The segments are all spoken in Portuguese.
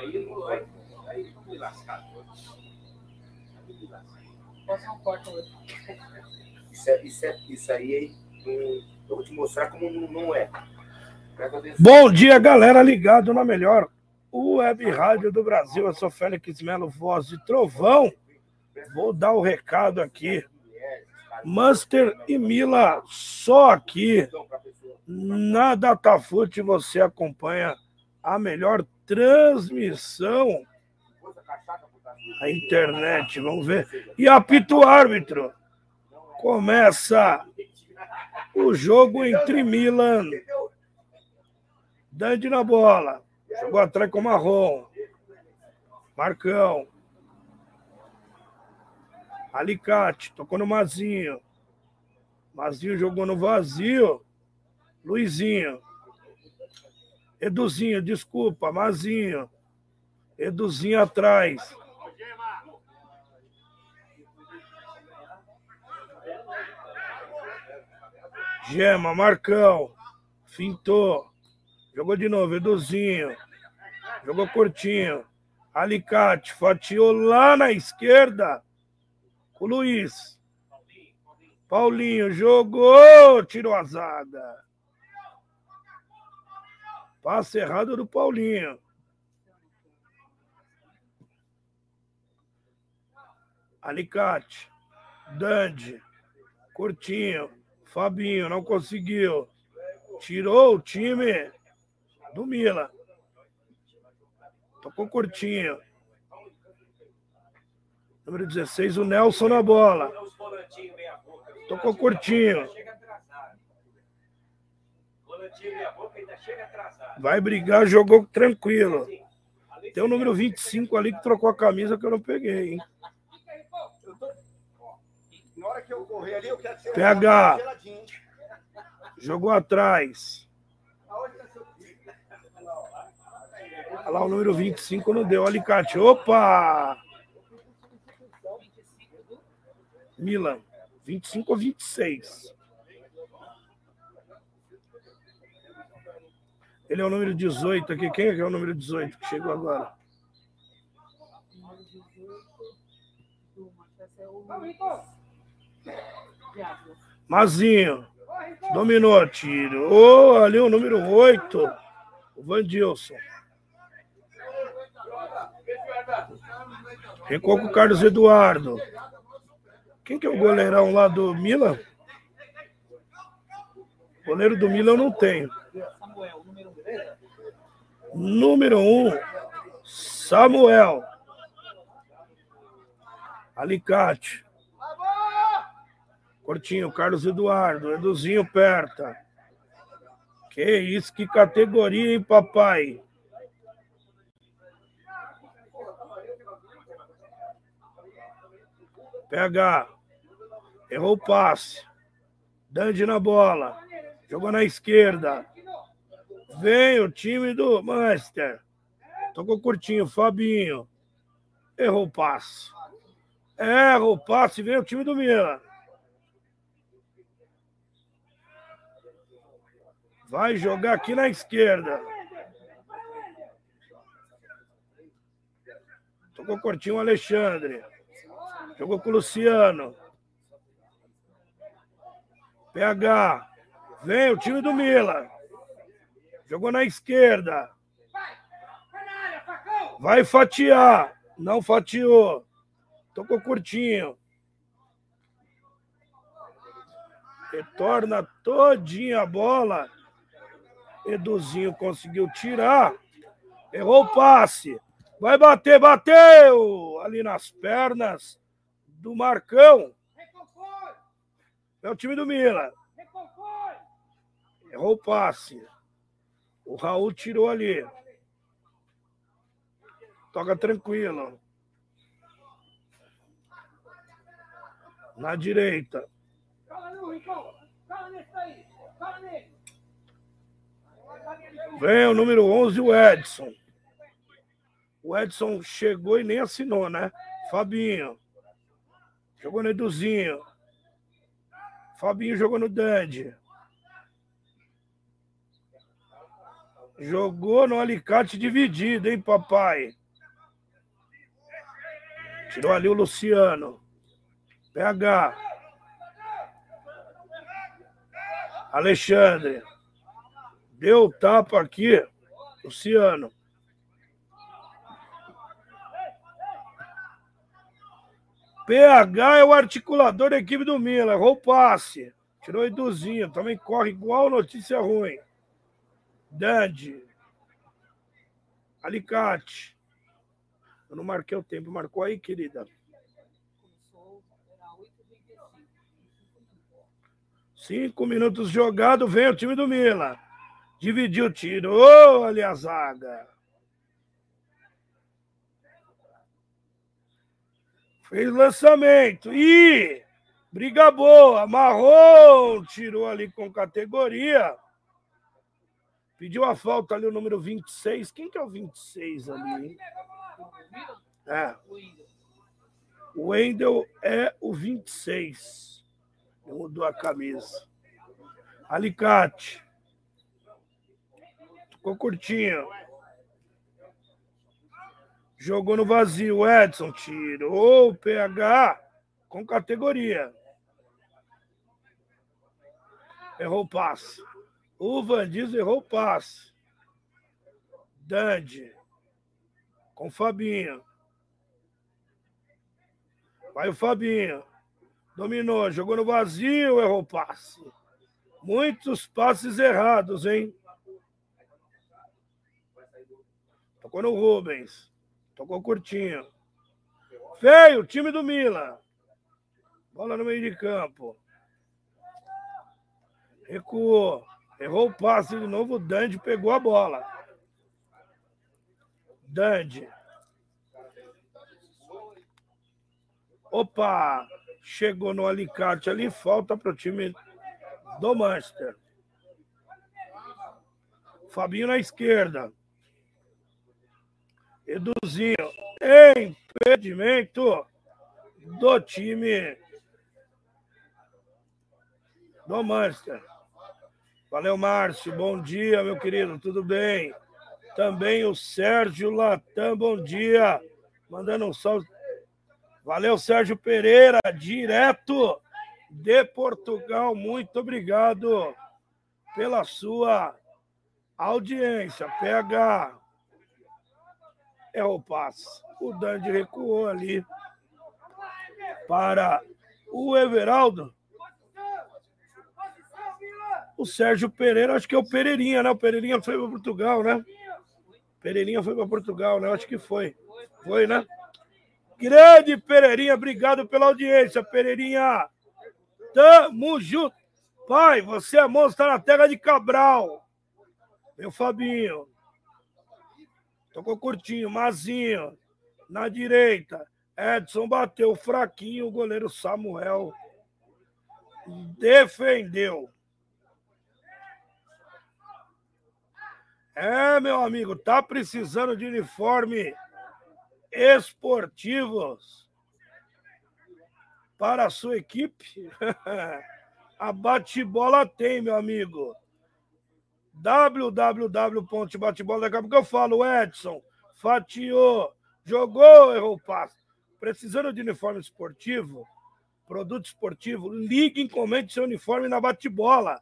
Aí não vai. Aí não me lascar Posso um corte hoje. Isso, é, isso, é, isso aí, hum, eu vou te mostrar como não, não é. Bom dia, galera ligado na melhor web rádio do Brasil. Eu sou Félix Melo, voz de trovão. Vou dar o recado aqui. Master e Mila, só aqui na Datafute você acompanha a melhor transmissão a internet, vamos ver. E apita o árbitro. Começa o jogo entre Milan. Dande na bola. Jogou atrás com o Marrom. Marcão. Alicate. Tocou no Mazinho. Mazinho jogou no vazio. Luizinho. Eduzinho, desculpa. Mazinho. Eduzinho atrás. Gema, Marcão. Fintou. Jogou de novo, Eduzinho. Jogou curtinho. Alicate, fatiou lá na esquerda. O Luiz. Paulinho jogou, tirou a zaga. Passe errado do Paulinho. Alicate. Dande. Curtinho. Fabinho não conseguiu. Tirou o time do Milan. Tocou curtinho. Número 16, o Nelson na bola. Tocou curtinho. Vai brigar, jogou tranquilo. Tem o número 25 ali que trocou a camisa que eu não peguei, hein? Na hora que eu correr ali, eu quero que você PH. Jogou atrás. Olha lá o número 25 não deu. Alicate. Opa! Milan. 25 ou 26? Ele é o número 18 aqui. Quem é que é o número 18 que chegou agora? Mazinho. Dominou, tiro. Ô, ali o número 8. O Vandilson. Recuou com o Carlos Eduardo. Quem que é o goleirão lá do Milan? Goleiro do Milan eu não tenho. Número 1. Número 1, um, Samuel. Alicate. Cortinho, Carlos Eduardo. Eduzinho Perta. Que isso, que categoria, hein, papai? PH. Errou o passe. Dande na bola. Jogou na esquerda. Vem o time do Manchester. Tocou curtinho, Fabinho. Errou o passe. Erra o passe, vem o time do Milan. Vai jogar aqui na esquerda. Tocou curtinho o Alexandre. Jogou com o Luciano. PH. Vem o time do Milan. Jogou na esquerda. Vai fatiar. Não fatiou. Tocou curtinho. Retorna todinha a bola. Eduzinho conseguiu tirar. Errou o passe. Vai bater, bateu! Ali nas pernas do Marcão. É o time do Milan. Errou o passe. O Raul tirou ali. Toca tranquilo. Na direita. Vem o número 11, o Edson. O Edson chegou e nem assinou, né? Fabinho. Jogou no Eduzinho. Fabinho jogou no Dandy. Jogou no alicate dividido, hein, papai? Tirou ali o Luciano. PH. Alexandre. Deu tapa aqui. Luciano. PH é o articulador da equipe do Milan. Errou o passe. Tirou o Eduzinho. Também corre igual notícia ruim. Dandy. Alicate. Eu não marquei o tempo. Marcou aí, querida? Cinco minutos jogado, vem o time do Milan. Dividiu, tirou ali a zaga. Fez lançamento. E briga boa. Marrom tirou ali com categoria. Pediu a falta ali o número 26. Quem que é o 26 ali? É. O Wendel é o 26. Mudou a camisa. Alicate. Ficou curtinho. Jogou no vazio. Edson tirou o PH com categoria. Errou o passe. O Vandiz errou o passe. Dandy. Com Fabinho. Vai o Fabinho. Dominou, jogou no vazio, errou o passe. Muitos passes errados, hein? Tocou no Rubens. Tocou curtinho. Feio, time do Milan. Bola no meio de campo. Recuou. Errou o passe de novo. O Dandy pegou a bola. Dandy. Opa! Chegou no alicate ali. Falta para o time do Manchester. Fabinho na esquerda. Eduzinho. Impedimento do time do Manchester. Valeu, Márcio. Bom dia, meu querido. Tudo bem? Também o Sérgio Latam. Bom dia. Mandando um salve. Valeu, Sérgio Pereira, direto de Portugal. Muito obrigado pela sua audiência. PH. É o passe. O Dandy recuou ali para o Everaldo. O Sérgio Pereira, acho que é o Pereirinha, né? O Pereirinha foi para Portugal, né? Pereirinha foi para Portugal, né? Acho que foi. Foi, né? Grande Pereirinha, obrigado pela audiência, Pereirinha. Tamo junto. Pai, você é monstro na terra de Cabral. Meu Fabinho. Tocou curtinho, Mazinho. Na direita. Edson bateu fraquinho, o goleiro Samuel defendeu. É, meu amigo, tá precisando de uniforme esportivos para a sua equipe? a bate-bola tem, meu amigo. www.batebola. Daqui a pouco eu falo, Edson, fatiou, jogou, errou o passe. Precisando de uniforme esportivo, produto esportivo, ligue e encomende seu uniforme na bate-bola.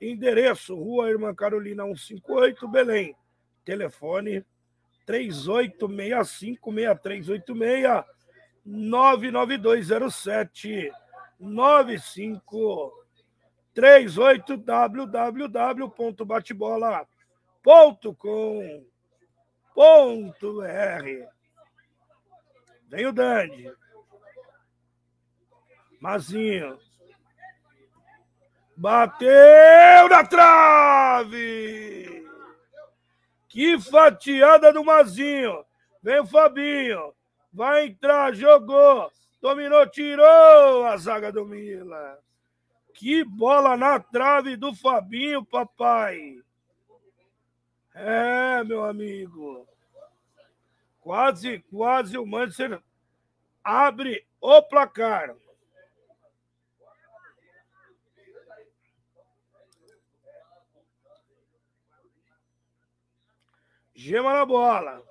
Endereço: Rua Irmã Carolina 158, Belém. Telefone 3865-6386 99207 9538 www.batebola.com.br Vem o Dani. Mazinho. Bateu na trave! Que fatiada do Mazinho! Vem o Fabinho. Vai entrar, jogou. Dominou, tirou a zaga do Mila. Que bola na trave do Fabinho, papai. É, meu amigo. Quase, quase o Manchester abre o placar. Gema na bola.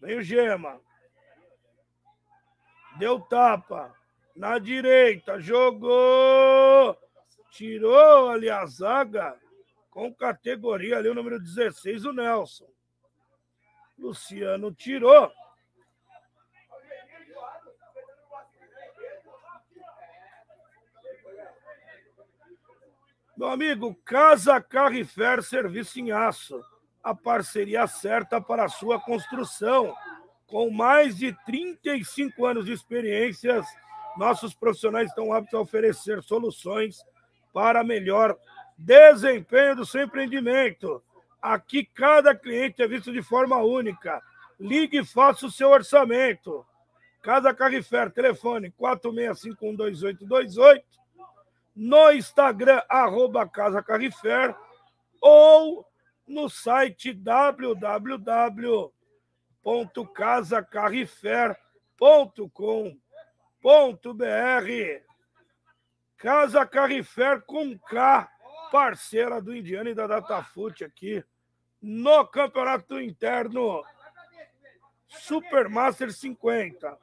Vem o Gema. Deu tapa. Na direita. Jogou. Tirou ali a zaga. Com categoria ali o número 16, o Nelson. Luciano tirou. Meu amigo, Casa Carrifer Serviço em Aço. A parceria certa para a sua construção. Com mais de 35 anos de experiências, nossos profissionais estão aptos a oferecer soluções para melhor desempenho do seu empreendimento. Aqui cada cliente é visto de forma única. Ligue e faça o seu orçamento. Casa Carrifer, telefone 46512828 no Instagram, arroba Casa ou no site www.casacarrifer.com.br. Casa Carrifer com K, parceira do Indiana e da Datafute aqui no Campeonato Interno Supermaster 50.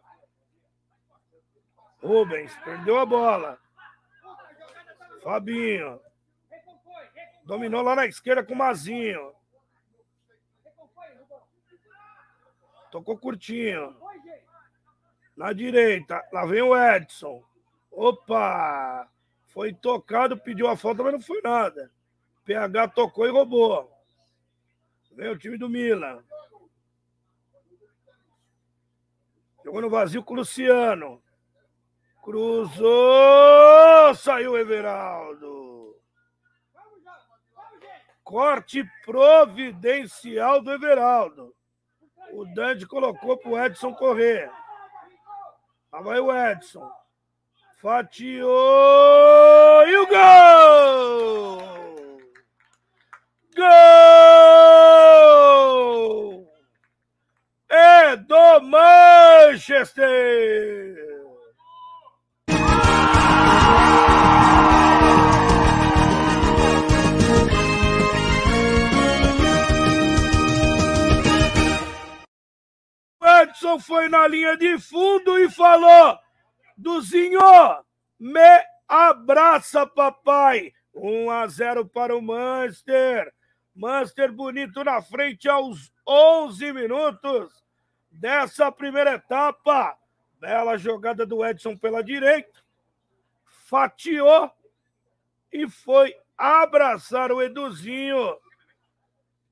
Rubens perdeu a bola. Fabinho. Dominou lá na esquerda com o Mazinho. Tocou curtinho. Na direita. Lá vem o Edson. Opa! Foi tocado, pediu a falta, mas não foi nada. PH tocou e roubou. Vem o time do Milan. Jogou no vazio com o Luciano. Cruzou! Saiu Everaldo. Corte providencial do Everaldo. O Dante colocou para o Edson correr. Lá vai o Edson. Fatiou e o gol! Gol! É do Manchester! Edson foi na linha de fundo e falou: Duzinho, me abraça, papai. 1 a 0 para o Manchester. Manchester bonito na frente aos 11 minutos dessa primeira etapa. Bela jogada do Edson pela direita. Fatiou e foi abraçar o Eduzinho.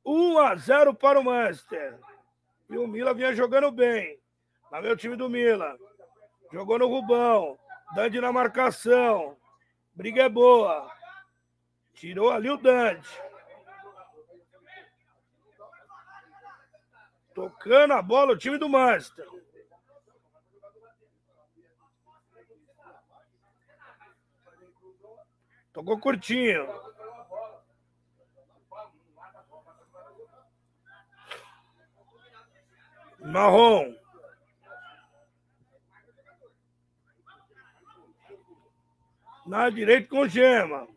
1 a 0 para o Manchester. E o Mila vinha jogando bem. Lá vem o time do Mila. Jogou no Rubão. Dante na marcação. Briga é boa. Tirou ali o Dante. Tocando a bola o time do Master. Tocou curtinho. Marrom. Na direita com gema.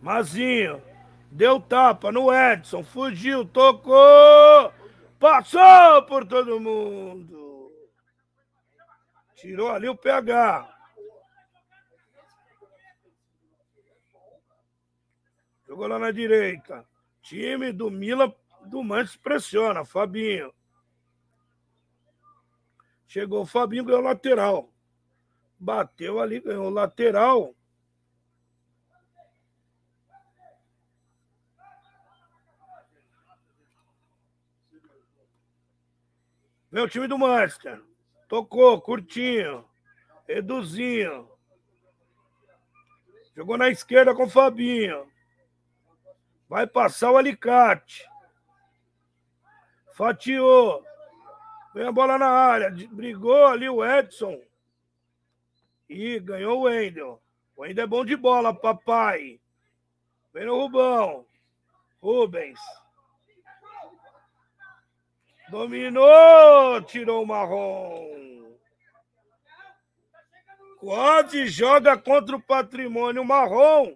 Mazinho. Deu tapa no Edson. Fugiu, tocou. Passou por todo mundo. Tirou ali o PH. Jogou lá na direita. Time do Mila do Manchester pressiona. Fabinho. Chegou o Fabinho, ganhou lateral. Bateu ali, ganhou lateral. Vem o time do Manchester. Tocou, curtinho. Eduzinho. Jogou na esquerda com o Fabinho. Vai passar o alicate. Fatiou. Vem a bola na área. Brigou ali o Edson. E ganhou o Wendel. O Wendel é bom de bola, papai. Vem no Rubão. Rubens. Dominou. Tirou o marrom. Quase joga contra o patrimônio marrom.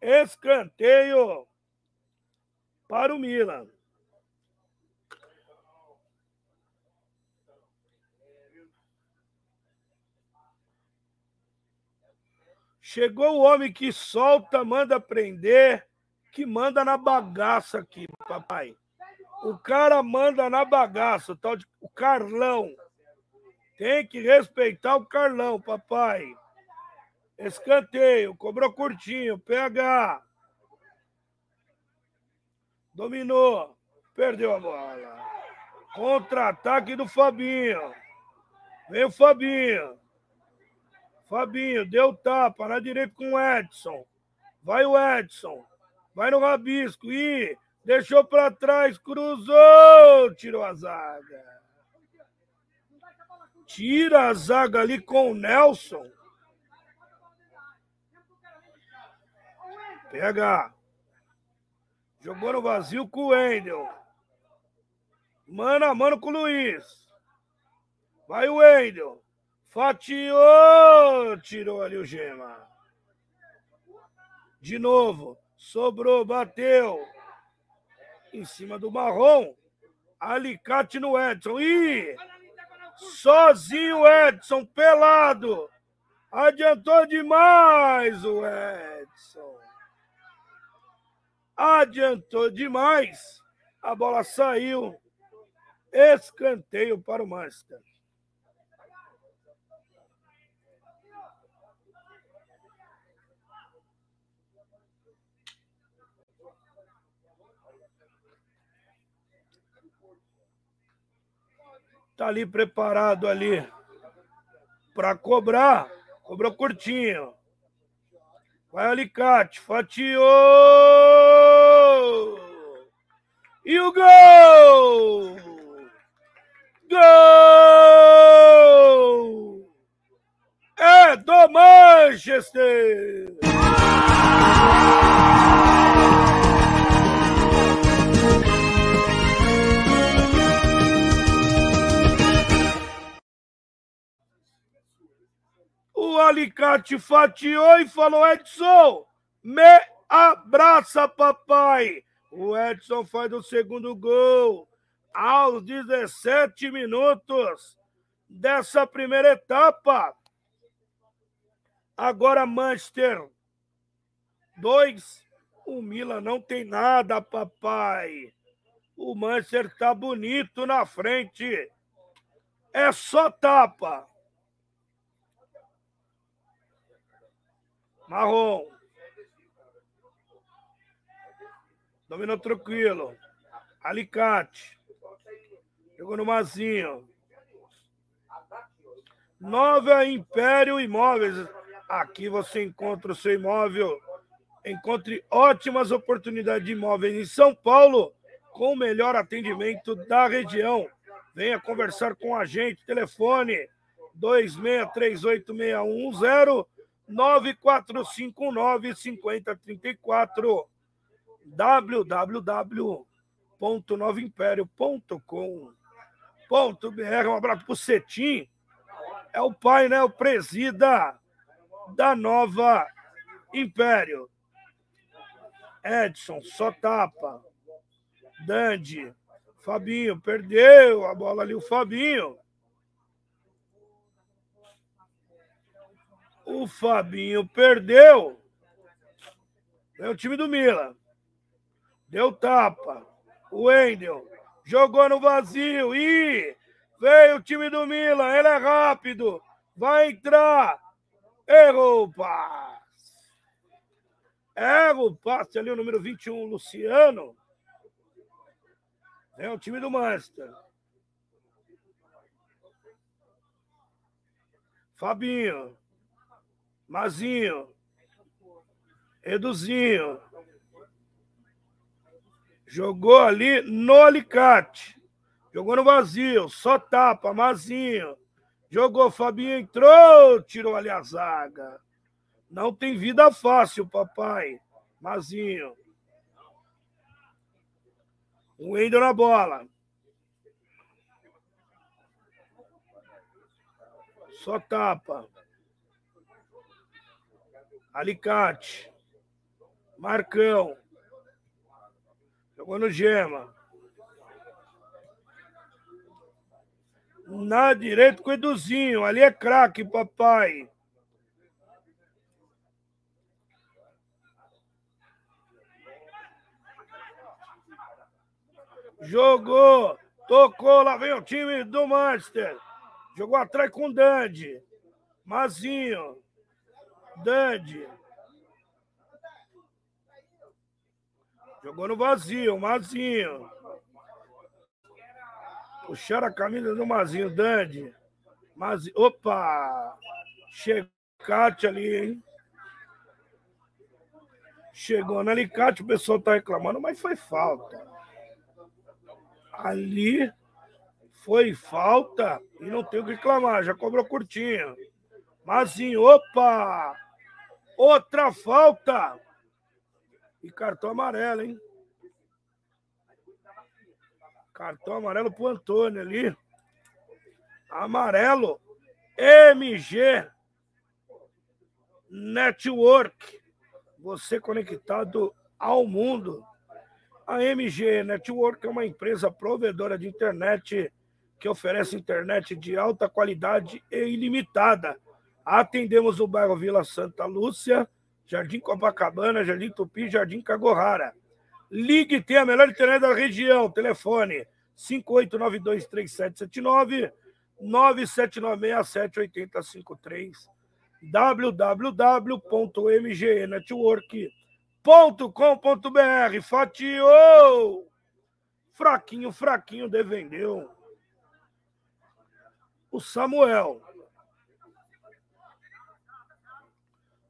Escanteio para o Milan. Chegou o homem que solta, manda prender, que manda na bagaça aqui, papai. O cara manda na bagaça, o tal de o Carlão. Tem que respeitar o Carlão, papai. Escanteio, cobrou curtinho, PH. Dominou, perdeu a bola. Contra-ataque do Fabinho. Vem o Fabinho. Fabinho, deu tapa na direita com o Edson. Vai o Edson. Vai no rabisco. Ih, deixou para trás, cruzou, tirou a zaga. Tira a zaga ali com o Nelson. Pega. Jogou no vazio com o Wendel. Mano a mano com o Luiz. Vai o Wendel. Fatiou! Tirou ali o Gema. De novo. Sobrou, bateu. Em cima do marrom. Alicate no Edson. Ih! Sozinho Edson, pelado. Adiantou demais o Edson. Adiantou demais. A bola saiu. Escanteio para o Manchester. Tá ali preparado ali para cobrar. Cobrou curtinho. Vai alicate, fatiou! E o gol! Gol! É do Manchester! Alicate fatiou e falou: Edson, me abraça, papai. O Edson faz o segundo gol aos 17 minutos dessa primeira etapa. Agora Manchester 2. O Milan não tem nada, papai. O Manchester tá bonito na frente. É só tapa. Marrom. Dominou tranquilo. Alicate. Jogou no Mazinho. Nova Império Imóveis. Aqui você encontra o seu imóvel. Encontre ótimas oportunidades de imóveis em São Paulo com o melhor atendimento da região. Venha conversar com a gente. Telefone 26386110 9459 5034 www.novoimpério.com.br. Um abraço pro Cetim. É o pai, né? O presida da Nova Império. Edson, só tapa. Dandy. Fabinho, perdeu a bola ali, o Fabinho. O Fabinho perdeu. É o time do Milan. Deu tapa. O Wendel jogou no vazio. E veio o time do Milan. Ele é rápido. Vai entrar. Errou o passe. Erra o passe ali, o número 21, Luciano. É o time do Manchester. Fabinho. Mazinho. Eduzinho. Jogou ali no alicate. Jogou no vazio. Só tapa. Mazinho. Jogou. Fabinho entrou. Tirou ali a zaga. Não tem vida fácil, papai. Mazinho. O Wendel na bola. Só tapa. Alicate. Marcão. Jogou no Gema. Na direita com o Eduzinho. Ali é craque, papai. Jogou. Tocou. Lá vem o time do Manchester. Jogou atrás com o Dandy. Mazinho. Dandy. Jogou no vazio, Mazinho. Puxaram a camisa do Mazinho, Dandy. Mazinho. Opa! Checate ali, hein? Chegou no alicate, o pessoal tá reclamando, mas foi falta. Ali foi falta e não tem o que reclamar, já cobrou curtinho. Mazinho, opa! Outra falta! E cartão amarelo, hein? Cartão amarelo pro Antônio ali. Amarelo. MG Network. Você conectado ao mundo. A MG Network é uma empresa provedora de internet que oferece internet de alta qualidade e ilimitada. Atendemos o bairro Vila Santa Lúcia, Jardim Copacabana, Jardim Tupi, Jardim Cagorrara. Ligue, tem a melhor internet da região. Telefone 58923779 979678053 www.mgnetwork.com.br Fatiou! Fraquinho, fraquinho, devendeu. O Samuel.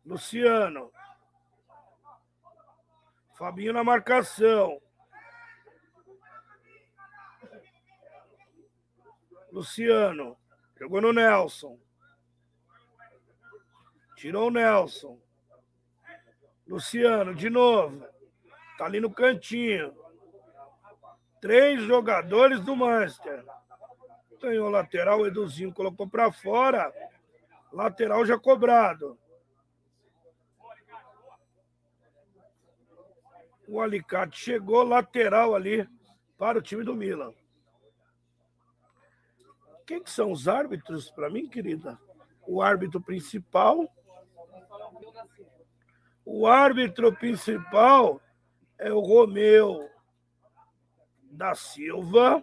Luciano. Fabinho na marcação. Luciano. Jogou no Nelson. Tirou o Nelson. Luciano, de novo. Tá ali no cantinho. Três jogadores do Manchester. Ganhou lateral, o Eduzinho colocou para fora. Lateral já cobrado. O Alicate chegou lateral ali para o time do Milan. Quem que são os árbitros para mim, querida? O árbitro principal. O árbitro principal é o Romeu da Silva.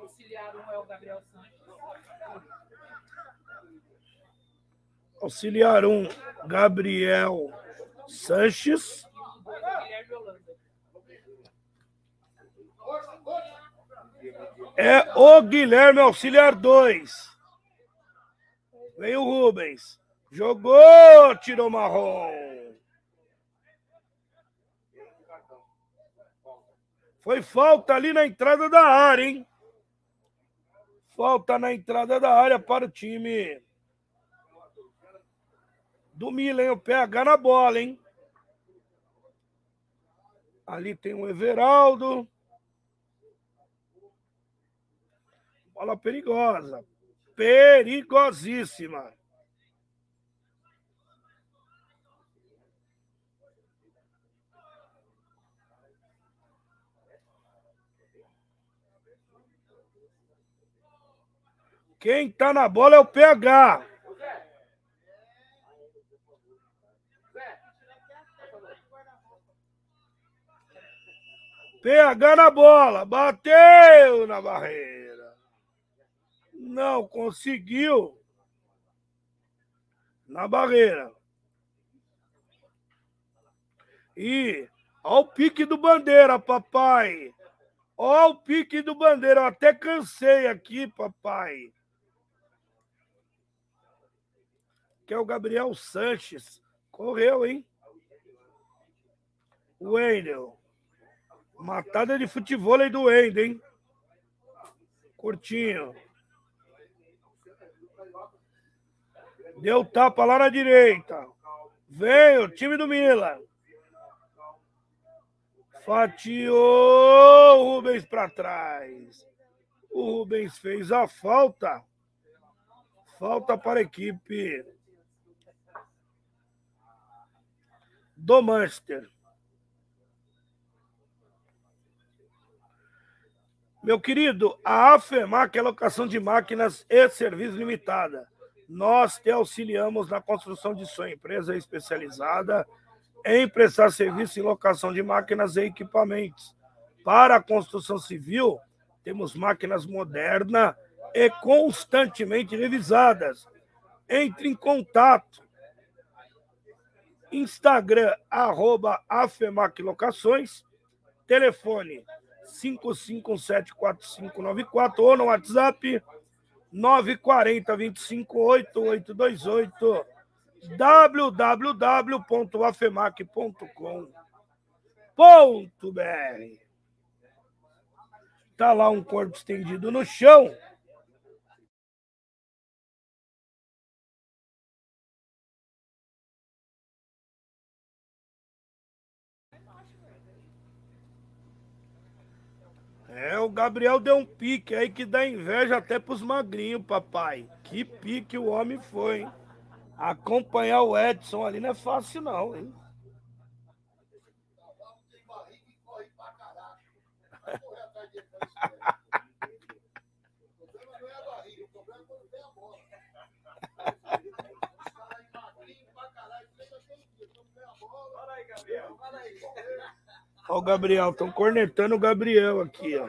Auxiliar 1 é o Gabriel Sanches. Auxiliar 1, Gabriel Sanches. É o Guilherme Auxiliar 2. Vem o Rubens. Jogou, tirou marrom. Foi falta ali na entrada da área, hein? Falta na entrada da área para o time do Milan? O PH na bola, hein? Ali tem o Everaldo. Bola perigosa. Perigosíssima. Quem tá na bola é o PH. PH na bola, bateu na barreira. Não conseguiu. Na barreira. E ó o pique do Bandeira, papai. Ó o pique do Bandeira. Eu até cansei aqui, papai. Que é o Gabriel Sanches. Correu, hein? Wendel. Matada de futebol aí do Wendel, hein? Curtinho. Deu tapa lá na direita. Veio o time do Milan. Fatiou o Rubens para trás. O Rubens fez a falta. Falta para a equipe do Manchester. Meu querido, a AFEMAC é locação de máquinas e serviço limitada. Nós te auxiliamos na construção de sua empresa especializada em prestar serviço em locação de máquinas e equipamentos. Para a construção civil, temos máquinas modernas e constantemente revisadas. Entre em contato. Instagram, arroba Afemac Locações. Telefone 55174594 ou no WhatsApp 940 25 8828 www.afemac.com.br Tá lá um corpo estendido no chão É, o Gabriel deu um pique aí que dá inveja até pros magrinhos, papai. Que pique o homem foi, hein? Acompanhar o Edson ali não é fácil, não, hein? Ó, o Gabriel, estão cornetando o Gabriel aqui, ó.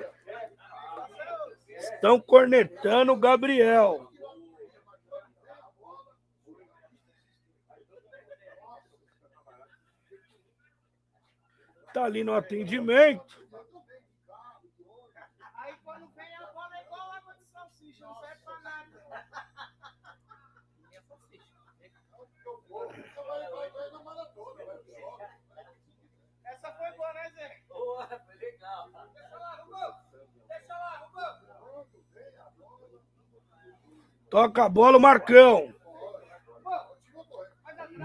Estão cornetando o Gabriel. Tá ali no atendimento. Aí quando vem a bola é igual água de salsicha, não serve pra nada. Essa foi boa, né, Zé? Boa, foi legal. Deixa lá, Rubão. Deixa lá, Rubão. Toca a bola, o Marcão.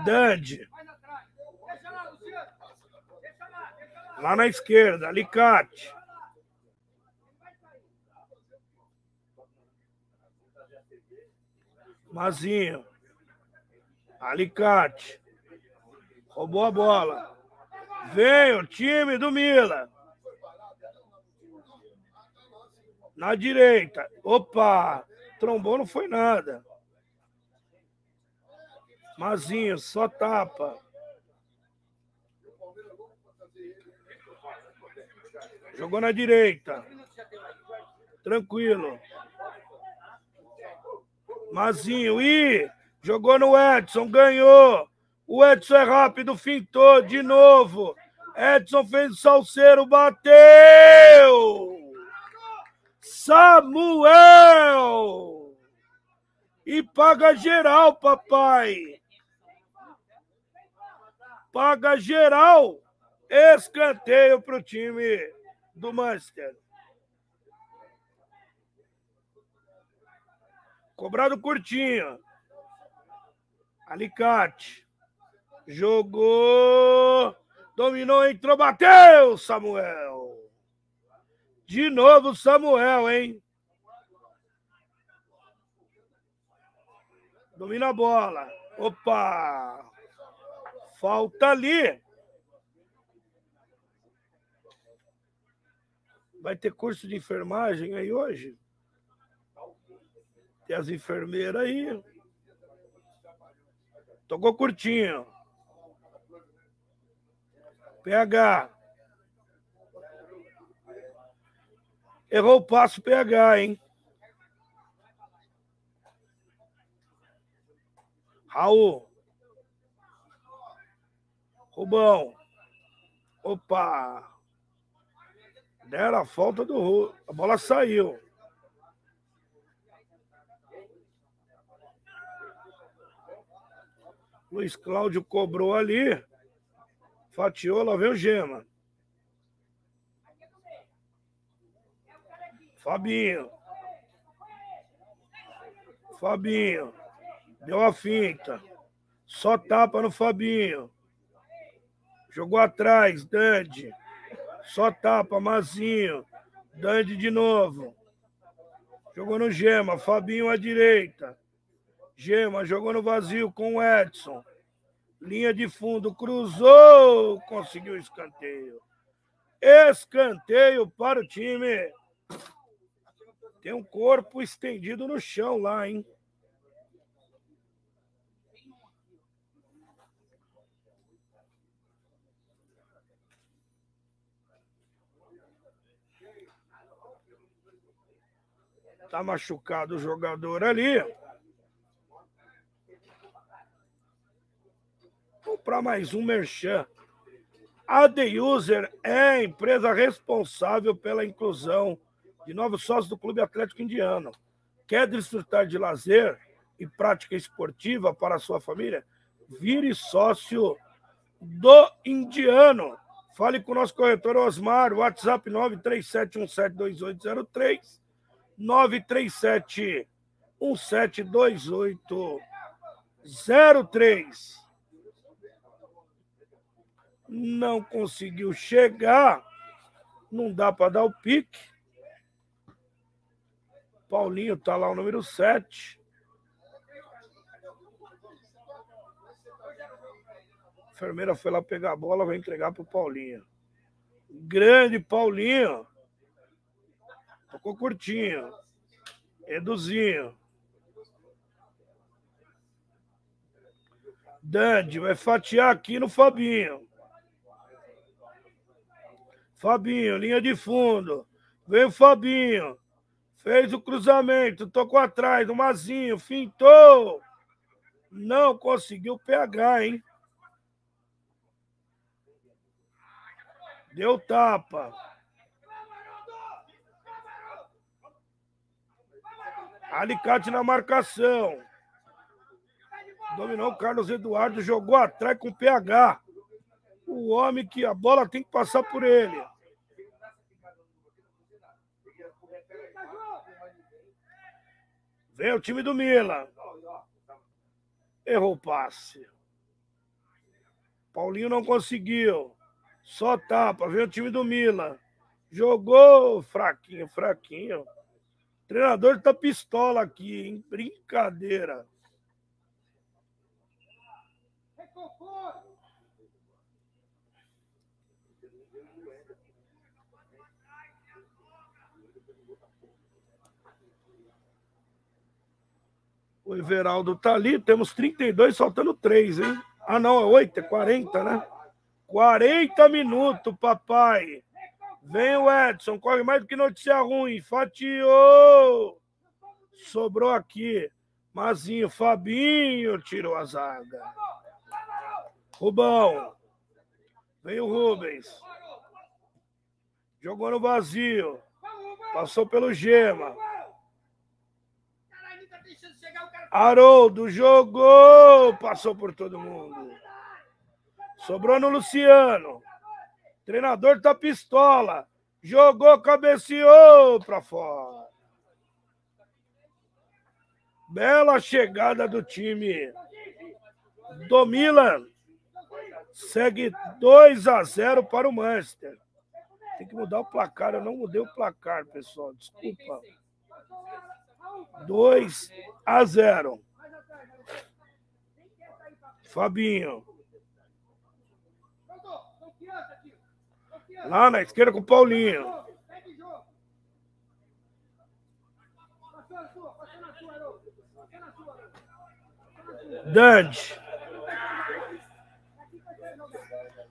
Dande. Lá na esquerda, Alicate. Mazinho. Alicate. Roubou a bola. Vem o time do Mila. Na direita. Opa! Trombou não foi nada. Mazinho, só tapa. Jogou na direita. Tranquilo. Mazinho, ih! Jogou no Edson, ganhou. O Edson é rápido, fintou de novo. Edson fez o salseiro, bateu! Samuel! E paga geral, papai. Paga geral. Escanteio para o time do Manchester. Cobrado curtinho. Alicate. Jogou. Dominou, entrou, bateu, Samuel. De novo, Samuel, hein? Domina a bola. Opa! Falta ali. Vai ter curso de enfermagem aí hoje? Tem as enfermeiras aí. Tocou curtinho. PH. Errou o passo PH, hein? Raul. Rubão. Opa. Deram a falta do Ru. A bola saiu. Luiz Cláudio cobrou ali. Fatiou, lá vem o Gema. Fabinho. Fabinho. Deu a finta. Só tapa no Fabinho. Jogou atrás, Dande. Só tapa, Mazinho. Dande de novo. Jogou no Gema. Fabinho à direita. Gema jogou no vazio com o Edson. Linha de fundo, cruzou, conseguiu escanteio. Escanteio para o time. Tem um corpo estendido no chão lá, hein? Tá machucado o jogador ali. Comprar mais um merchan. A The User é a empresa responsável pela inclusão de novos sócios do Clube Atlético Indiano. Quer desfrutar de lazer e prática esportiva para a sua família? Vire sócio do Indiano. Fale com o nosso corretor Osmar, WhatsApp 937172803 937 172803. Não conseguiu chegar. Não dá para dar o pique. Paulinho tá lá o número 7. A enfermeira foi lá pegar a bola, vai entregar pro Paulinho. Grande Paulinho. Tocou curtinho. Eduzinho. Dandy vai fatiar aqui no Fabinho. Fabinho, linha de fundo. Vem o Fabinho. Fez o cruzamento, tocou atrás, o Mazinho, fintou. Não conseguiu pegar, hein? Deu tapa. Alicate na marcação. Dominou o Carlos Eduardo, jogou atrás com PH. O homem que a bola tem que passar por ele. Vem o time do Milan. Errou o passe. Paulinho não conseguiu. Só tapa. Vem o time do Milan. Jogou fraquinho, fraquinho. O treinador tá pistola aqui, hein? Brincadeira. O Everaldo tá ali, temos 32, faltando 3, hein? Ah, não, é 8, é 40, né? 40 minutos, papai. Vem o Edson, corre mais do que notícia ruim. Fatiou. Sobrou aqui. Mazinho, Fabinho tirou a zaga. Rubão. Vem o Rubens. Jogou no vazio. Passou pelo Gema. Haroldo jogou. Passou por todo mundo. Sobrou no Luciano. Treinador tá pistola. Jogou, cabeceou para fora. Bela chegada do time do Milan. Segue 2 a 0 para o Manchester. Tem que mudar o placar. Eu não mudei o placar, pessoal. Desculpa. 2 a 0. Fabinho. Lá na esquerda com o Paulinho. Dante.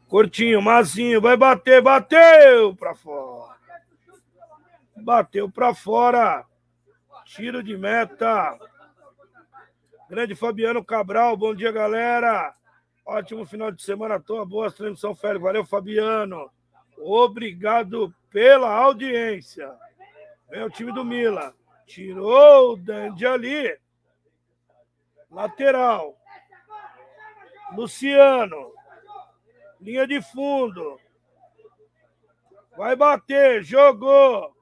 Curtinho, Mazinho, vai bater, bateu para fora. Bateu para fora. Tiro de meta. Grande Fabiano Cabral, bom dia, galera. Ótimo final de semana, toda boa transmissão, Félix. Valeu, Fabiano. Obrigado pela audiência. Vem o time do Mila. Tirou o Dandy ali. Lateral. Luciano. Linha de fundo. Vai bater. Jogou.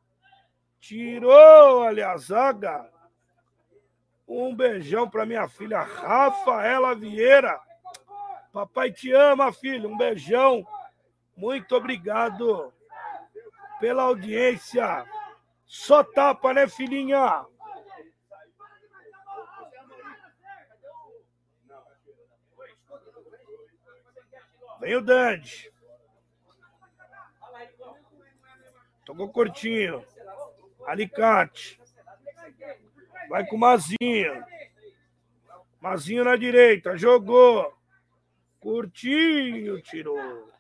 Tirou Aliazaga. Um beijão para minha filha Rafaela Vieira. Papai te ama, filho. Um beijão. Muito obrigado pela audiência. Só tapa, né, filhinha? Vem o Dandy. Tocou curtinho. Alicate. Vai com Mazinho. Mazinho na direita. Jogou. Curtinho, tirou.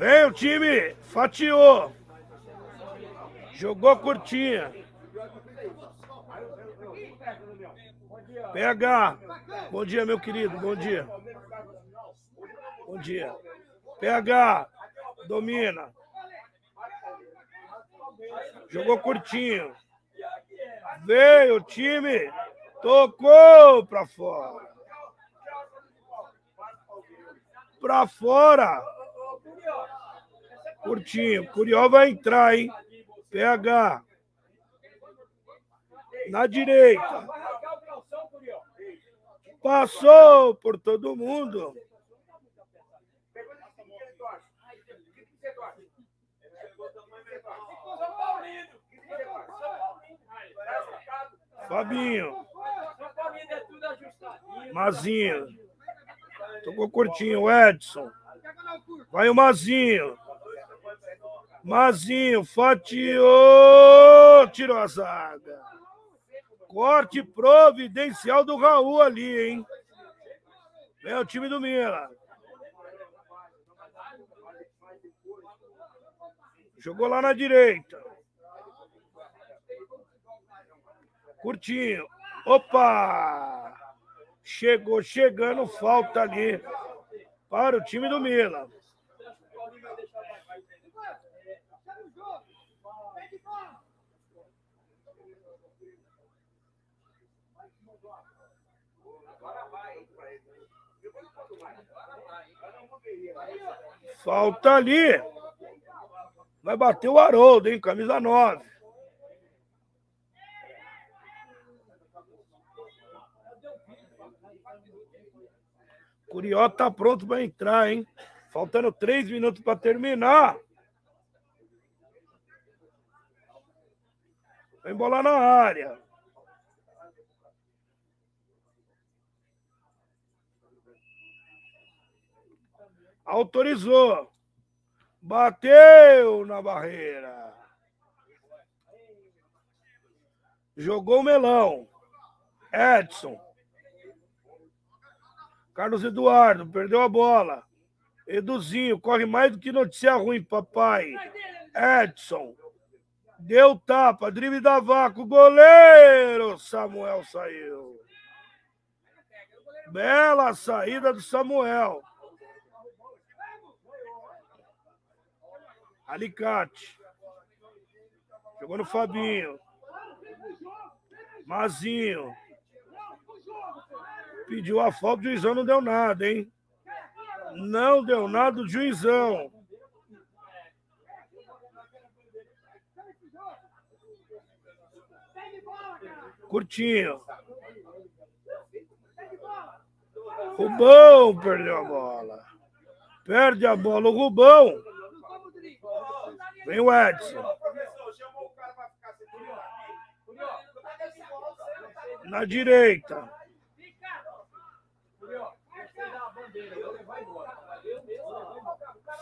Vem o time, fatiou. Jogou curtinha. PH. Bom dia, meu querido. Bom dia. Bom dia. PH. Domina. Jogou curtinho. Veio o time. Tocou pra fora. Pra fora. Curtinho. Curió vai entrar, hein? PH. Na direita. Passou por todo mundo. Fabinho. Mazinho. Tocou curtinho. Edson. Vai o Mazinho. Mazinho, fatiou, tirou a zaga. Corte providencial do Raul ali, hein? Vem o time do Mila. Jogou lá na direita. Curtinho. Opa! Chegou chegando, falta ali para o time do Mila. Falta ali. Vai bater o Haroldo, hein? Camisa 9. Curió tá pronto para entrar, hein? Faltando três minutos para terminar. Vem bola na área. Autorizou. Bateu na barreira. Jogou o melão. Edson. Carlos Eduardo, perdeu a bola. Eduzinho, corre mais do que notícia ruim, papai. Edson. Deu tapa, drible da vaca, goleiro Samuel saiu. Bela saída do Samuel. Alicate. Jogou no Fabinho. Mazinho. Pediu a falta, o juizão não deu nada, hein? Não deu nada o juizão. Curtinho. Rubão perdeu a bola. Perde a bola o Rubão. Vem o Edson. Na direita.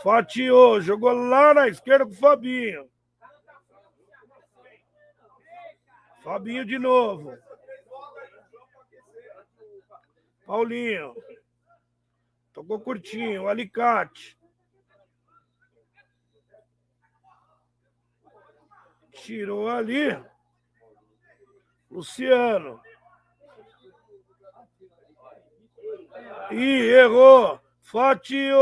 Fatiou, jogou lá na esquerda com o Fabinho. Fabinho de novo. Paulinho. Tocou curtinho, alicate. Tirou ali. Luciano. E errou. Fatiou!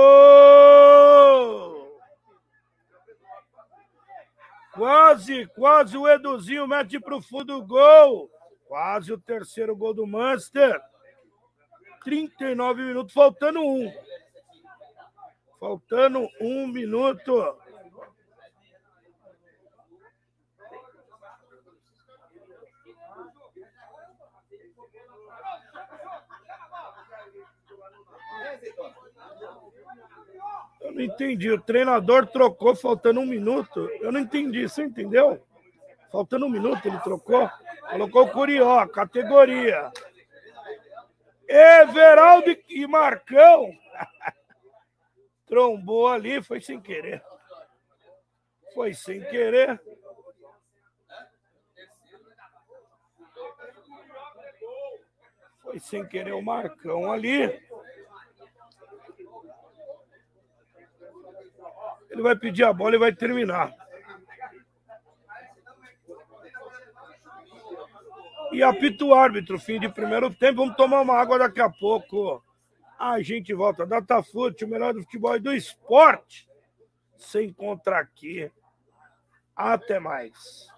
Quase, quase o Eduzinho mete para o fundo do gol. Quase o terceiro gol do Manchester. 39 minutos, faltando um. Faltando um minuto. Não entendi. O treinador trocou faltando um minuto. Eu não entendi. Você entendeu? Faltando um minuto ele trocou. Colocou o Curió, categoria. Everaldo e Marcão. Trombou ali, foi sem querer. Foi sem querer. Foi sem querer o Marcão ali. Ele vai pedir a bola e vai terminar. E apita o árbitro, fim de primeiro tempo. Vamos tomar uma água daqui a pouco. A gente volta. Datafute, o melhor do futebol e do esporte. Se encontra aqui. Até mais.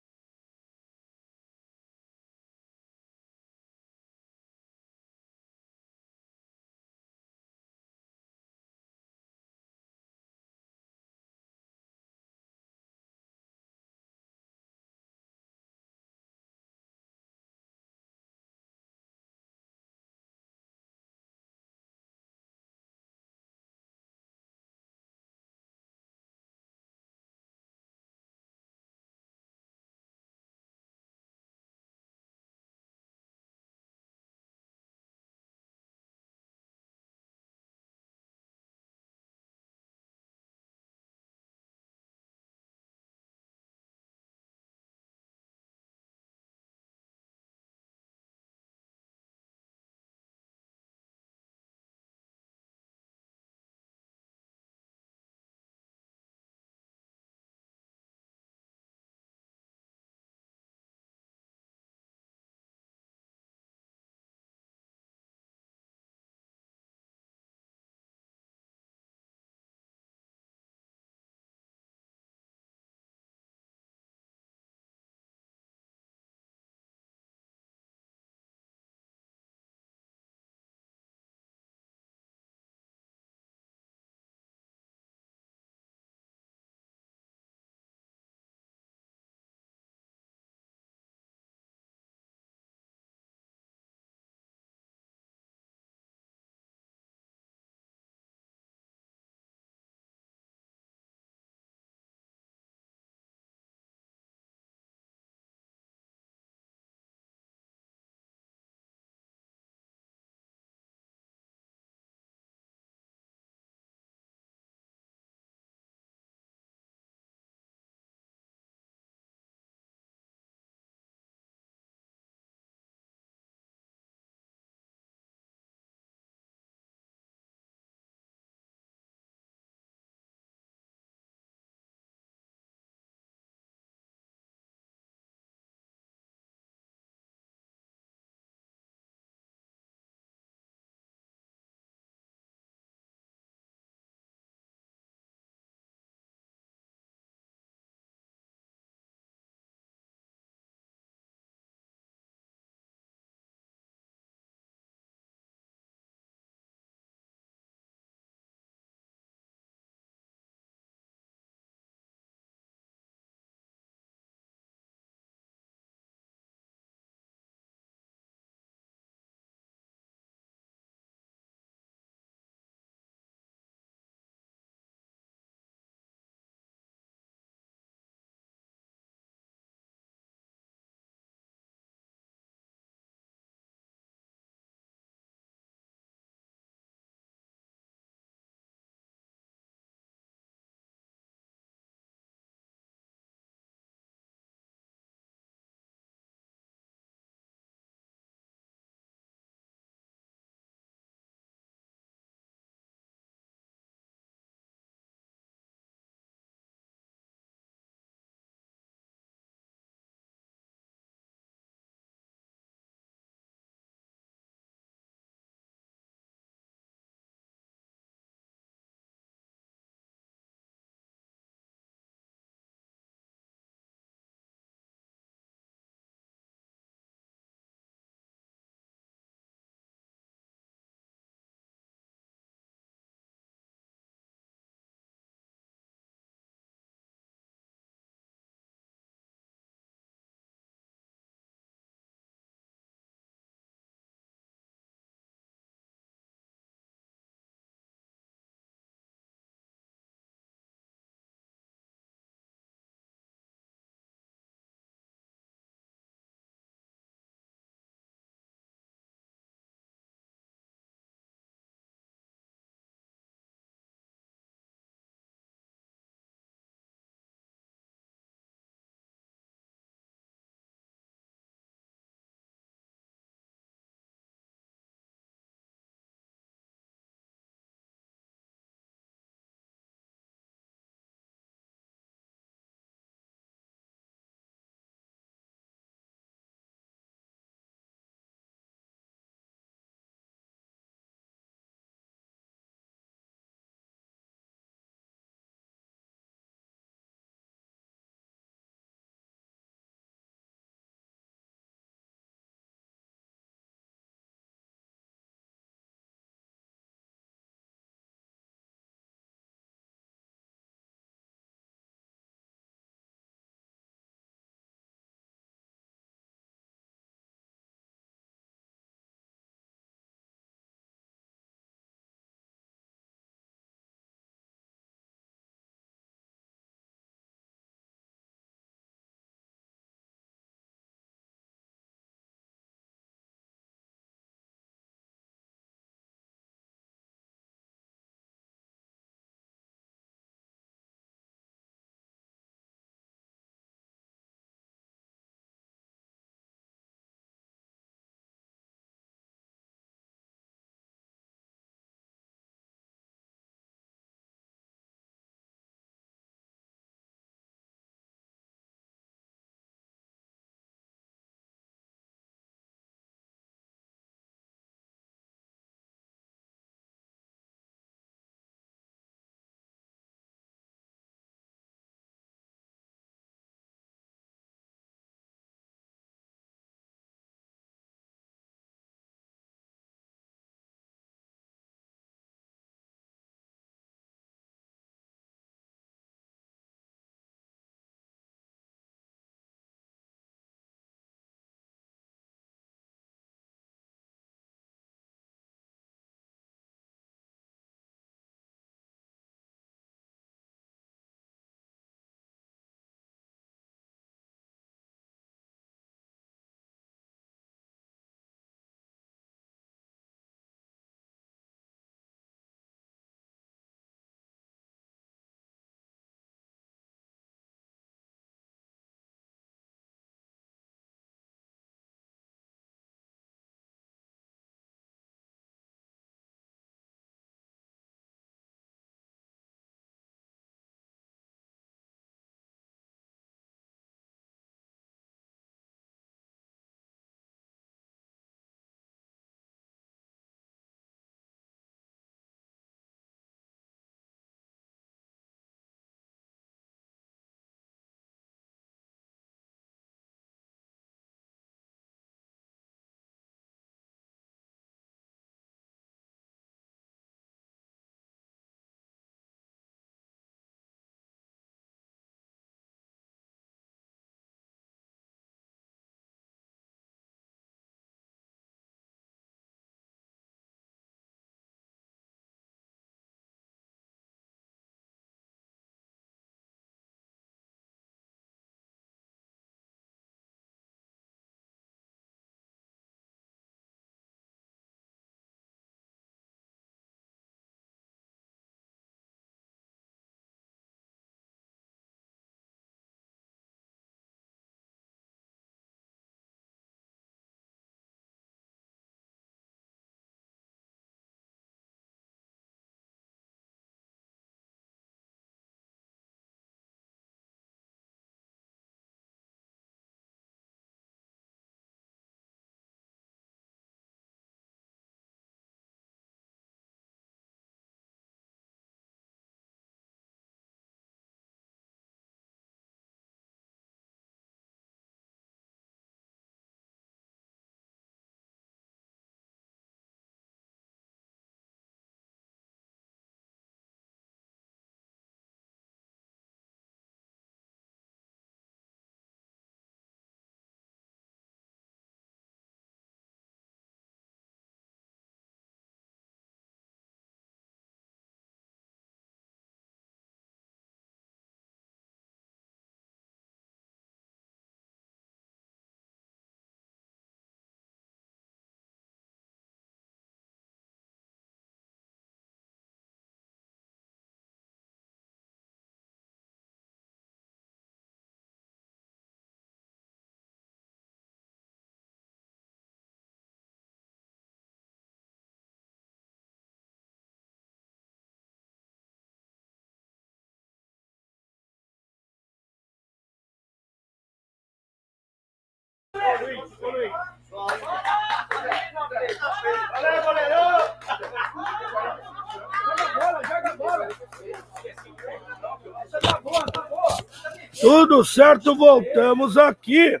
Tudo certo, voltamos aqui.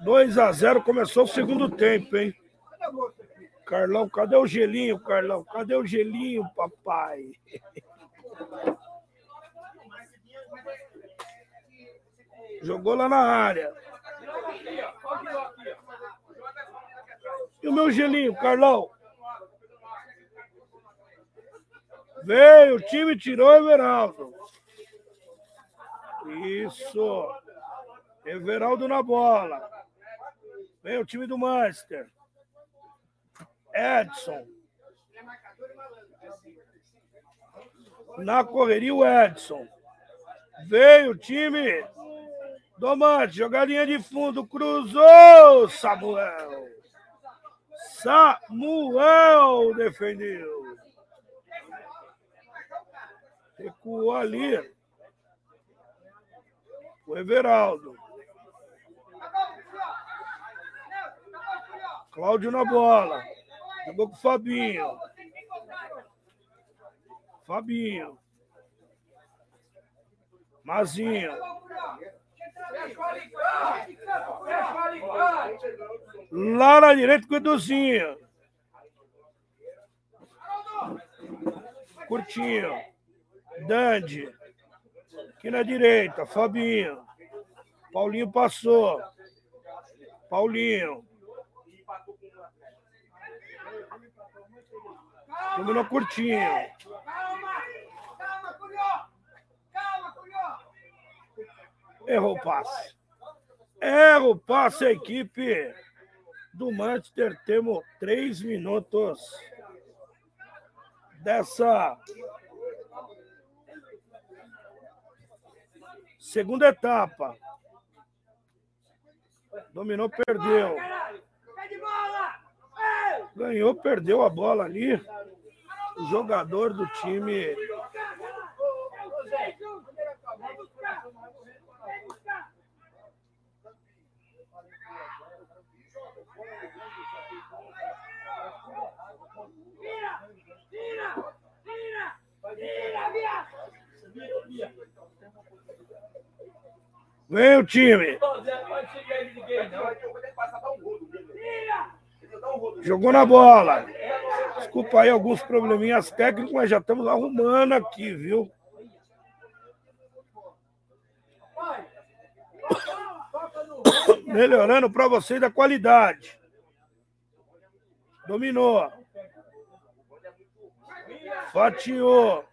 Dois a zero, começou o segundo tempo, hein? Carlão, cadê o gelinho, Carlão? Cadê o gelinho, papai? Jogou lá na área. E o meu gelinho, Carlão? Veio, o time tirou Everaldo. Isso. Everaldo na bola. Vem o time do Manchester. Edson. Na correria o Edson. Veio o time. Domate, jogadinha de fundo, cruzou Samuel. Samuel defendeu. Recuou ali. O Everaldo. Cláudio na bola. Jogou com o Fabinho. Fabinho. Mazinho. Lá na direita com o Eduzinho. Curtinho. Dandy. Aqui na direita, Fabinho. Paulinho passou. Paulinho. Dominou curtinho. Calma! Calma, Curió! Calma, Curió! Errou o passe. Erra o passe, a equipe do Manchester. Temos três minutos dessa segunda etapa. Dominou, perdeu. Ganhou, perdeu a bola ali. O jogador do time Vem o time. Jogou na bola. Desculpa aí alguns probleminhas técnicos, mas já estamos arrumando aqui, viu? Vai! Melhorando para vocês a qualidade. Dominou. Fatiou.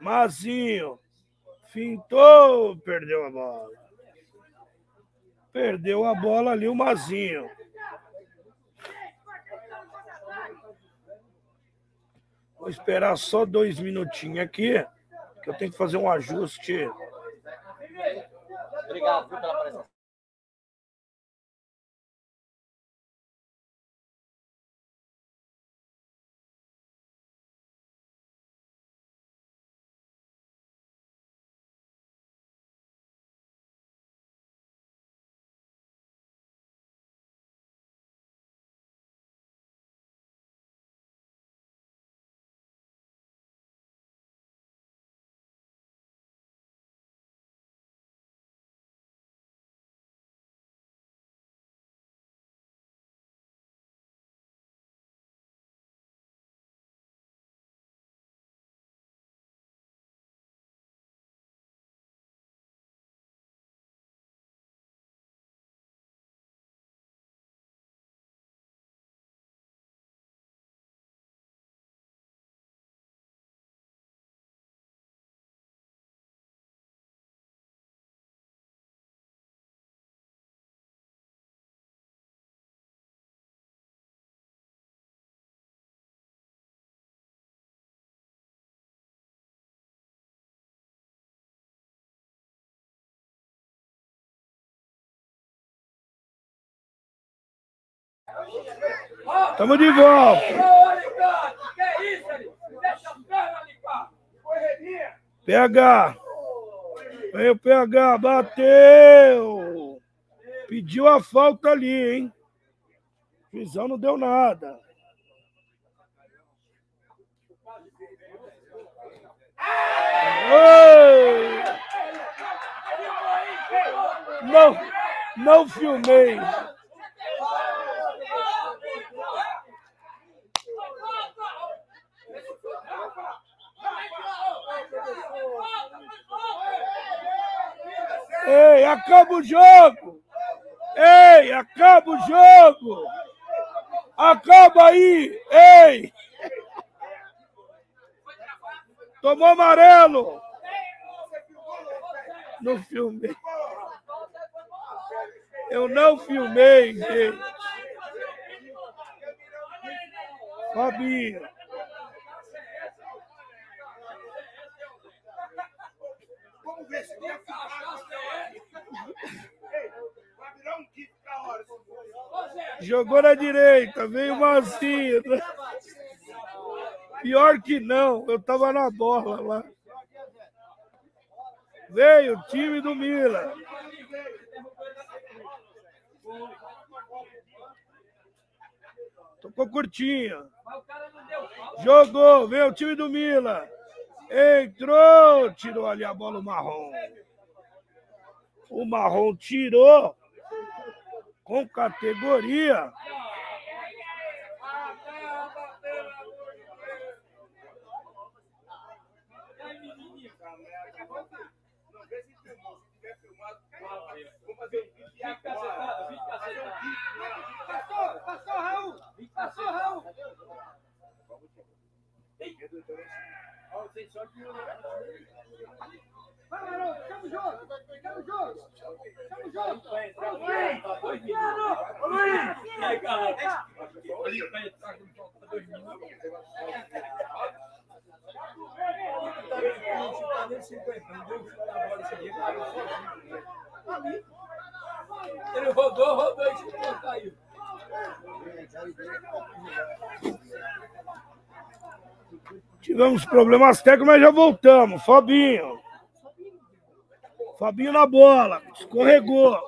Mazinho. Fintou. Perdeu a bola. Perdeu a bola ali o Mazinho. Vou esperar só dois minutinhos aqui, que eu tenho que fazer um ajuste. Obrigado viu, pela presença. A perna, Alicante! PH. Vem o PH, bateu! Pediu a falta ali, hein? Visão não deu nada. Não, não filmei. Ei, acaba o jogo! Ei, acaba o jogo! Acaba aí! Ei! Tomou amarelo! Não filmei. Eu não filmei, gente. Fabinho. Vamos ver se tem a Vai virar um kit da hora. Jogou na direita, veio macio. Pior que não, eu tava na bola lá. Veio o time do Milan. Tocou curtinho. Jogou, veio o time do Milan. Entrou, tirou ali a bola marrom. O marrom tirou com categoria. Um e um. Passou, passou, Raul! Passou, Raul! Vai, Maroto, chama o jogo! Chama o jogo! Chama o jogo! Ô, Luiz! Ele rodou, rodou e chutou, caiu. Tivemos problemas técnicos, mas já voltamos. Fabinho. Fabinho na bola. Escorregou.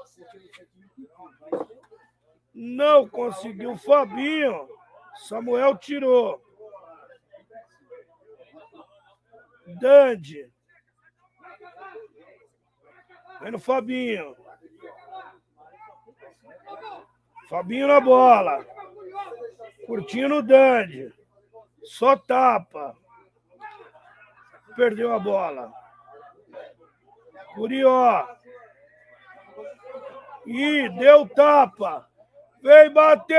Não conseguiu Fabinho. Samuel tirou. Dandy. Vem no Fabinho. Fabinho na bola. Curtinho no Dandy. Só tapa. Perdeu a bola. Curió. Ih, deu tapa. Vem, bateu!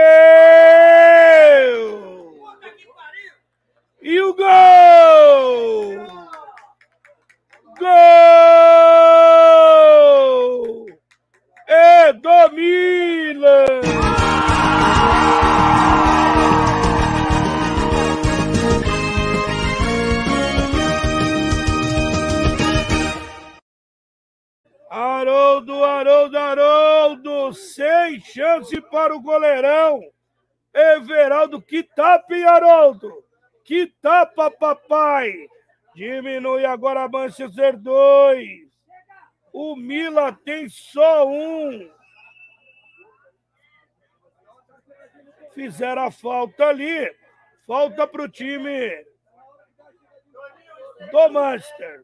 E o gol! Gol! É do Milan! Haroldo, Haroldo, Haroldo, sem chance para o goleirão. Everaldo, que tapa, hein, Haroldo? Que tapa, papai! Diminui agora a Manchester 2. O Mila tem só um. Fizeram a falta ali. Falta para o time do Manchester.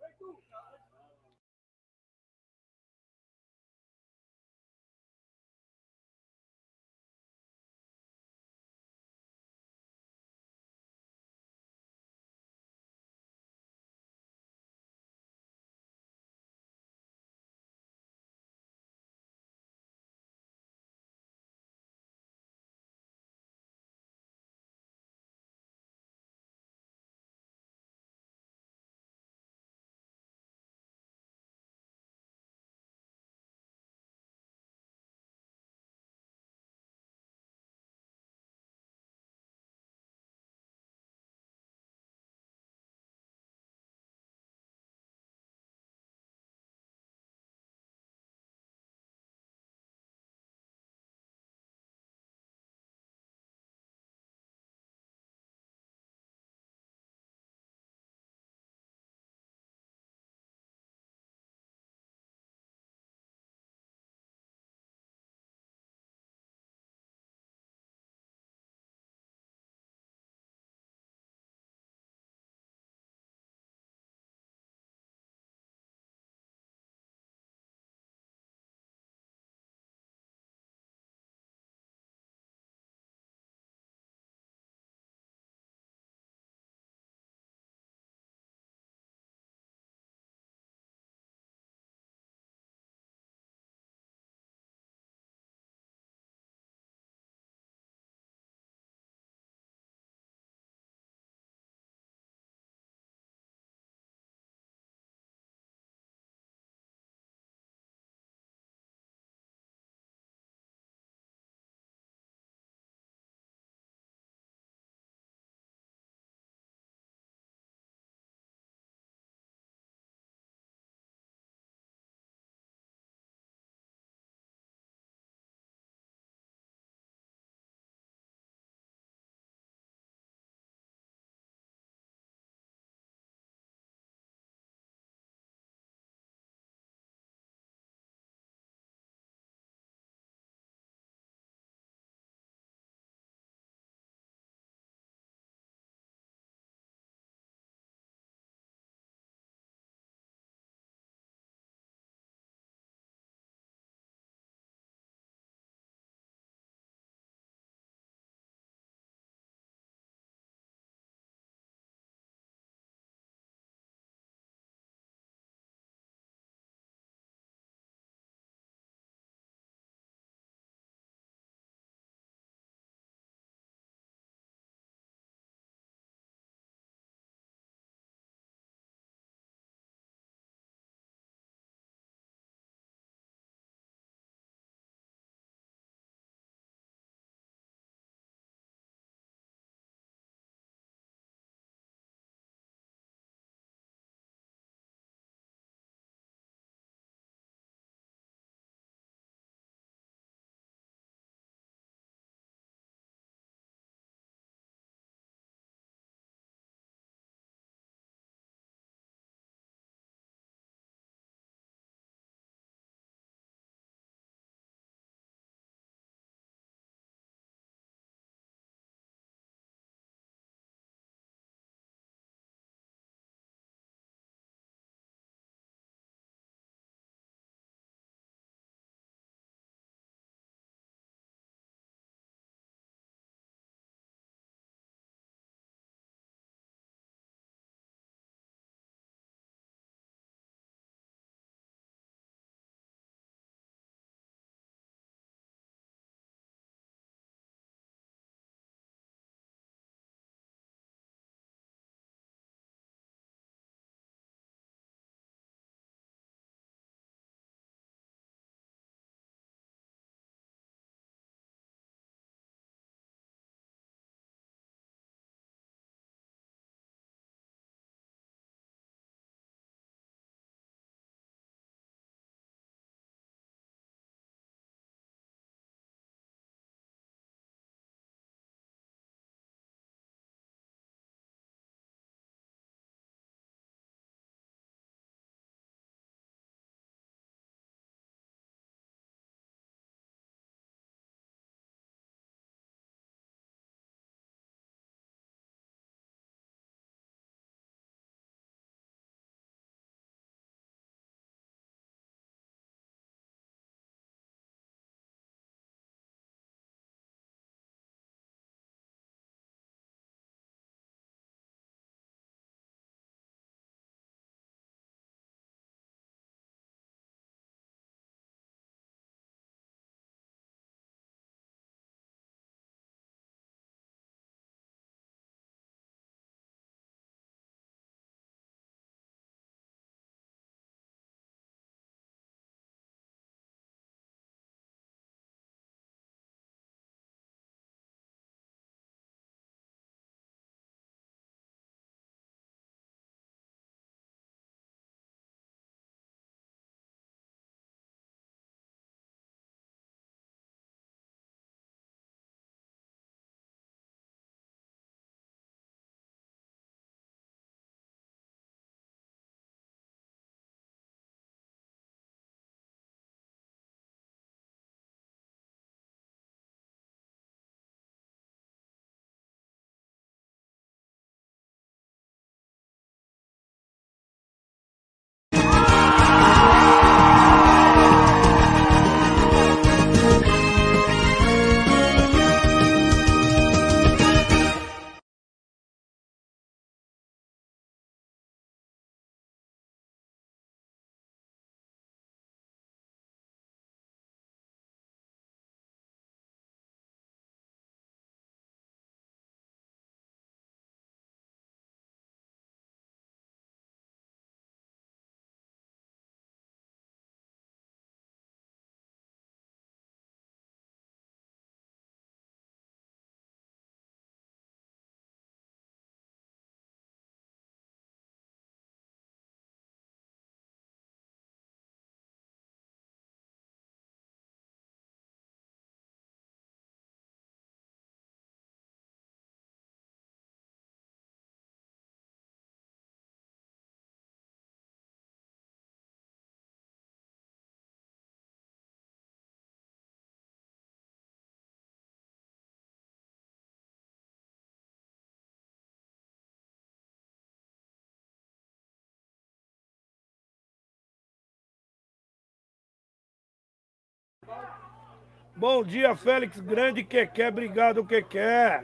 Bom dia, Félix. Grande Quequé. Obrigado, Quequé.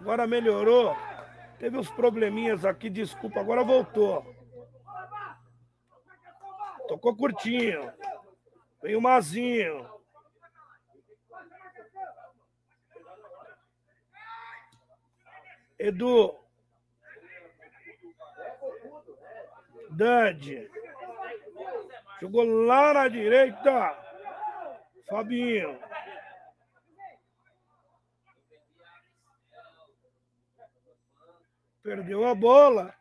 Agora melhorou. Teve uns probleminhas aqui, desculpa. Agora voltou. Tocou curtinho. Vem o Mazinho. Edu. Dande. Jogou lá na direita. Fabinho. Perdeu a bola.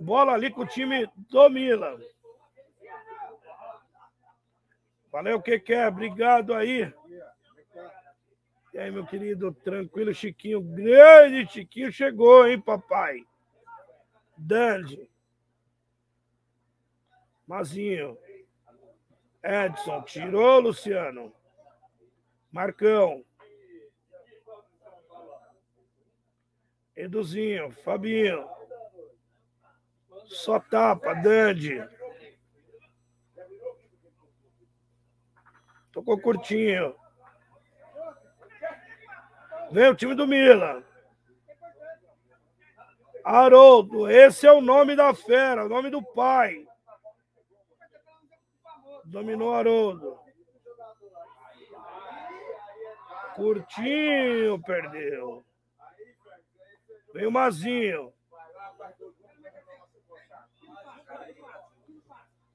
Bola ali com o time do Milan. Valeu, que quer? Obrigado aí. E aí, meu querido, tranquilo, Chiquinho. Grande Chiquinho chegou, hein, papai? Dandy. Mazinho. Edson. Tirou, Luciano. Marcão. Eduzinho. Fabinho. Só tapa, Dandy. Tocou curtinho. Vem o time do Milan. Haroldo, esse é o nome da fera, o nome do pai. Dominou Haroldo. Curtinho, perdeu. Vem o Mazinho.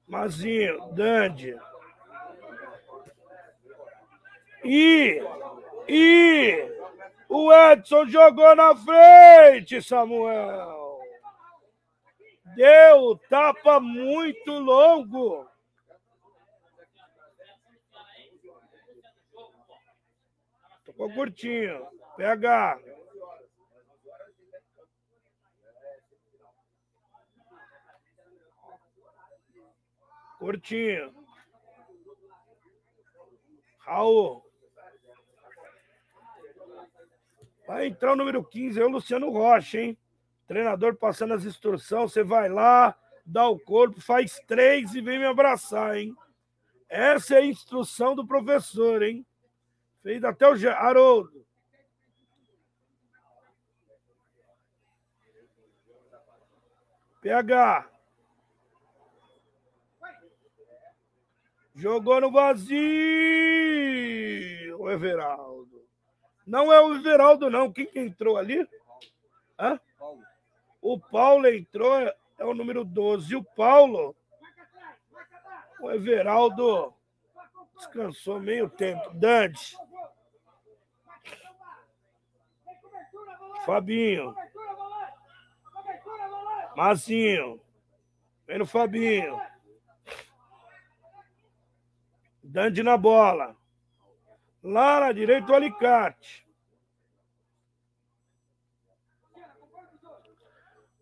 Mazinho, Dandy. E, e o Edson jogou na frente, Samuel. Deu tapa muito longo. Tocou curtinho. PH. Curtinho. Raul. Vai entrar o número 15, é o Luciano Rocha, hein? Treinador passando as instruções, você vai lá, dá o corpo, faz três e vem me abraçar, hein? Essa é a instrução do professor, hein? Fez até o Haroldo. PH. Jogou no vazio, o Everaldo. Não é o Everaldo, não. Quem que entrou ali? Hã? O Paulo entrou, é o número 12. O Paulo, o Everaldo descansou meio tempo. Dante. Fabinho. Mazinho. Vem no Fabinho. Dante na bola. Lá na direita o alicate.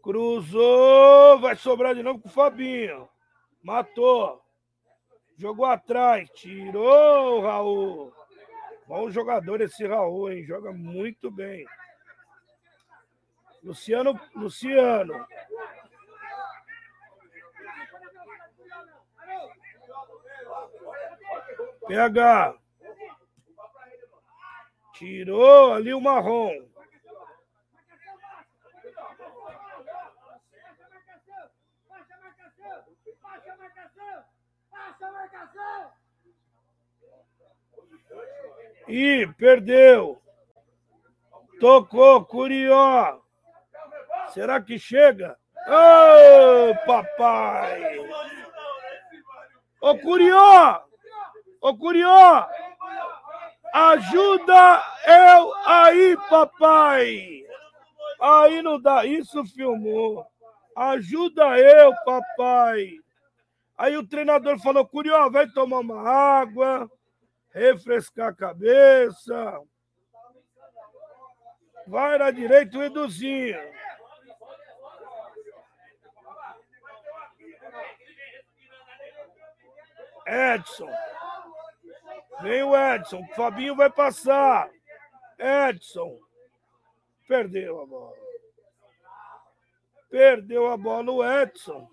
Cruzou. Vai sobrar de novo com o Fabinho. Matou. Jogou atrás. Tirou o Raul. Bom jogador esse Raul, hein? Joga muito bem. Luciano, Luciano. PH. Tirou ali o marrom. E perdeu. Tocou, Curió. Será que chega? Ô, oh, papai! Ô, Curió! Ô, Curió! Ajuda eu aí, papai! Aí não dá. Isso filmou. Ajuda eu, papai! Aí o treinador falou: Curió, vai tomar uma água, refrescar a cabeça. Vai na direita o Eduzinho. Edson. Vem o Edson. O Fabinho vai passar. Edson. Perdeu a bola. Perdeu a bola o Edson.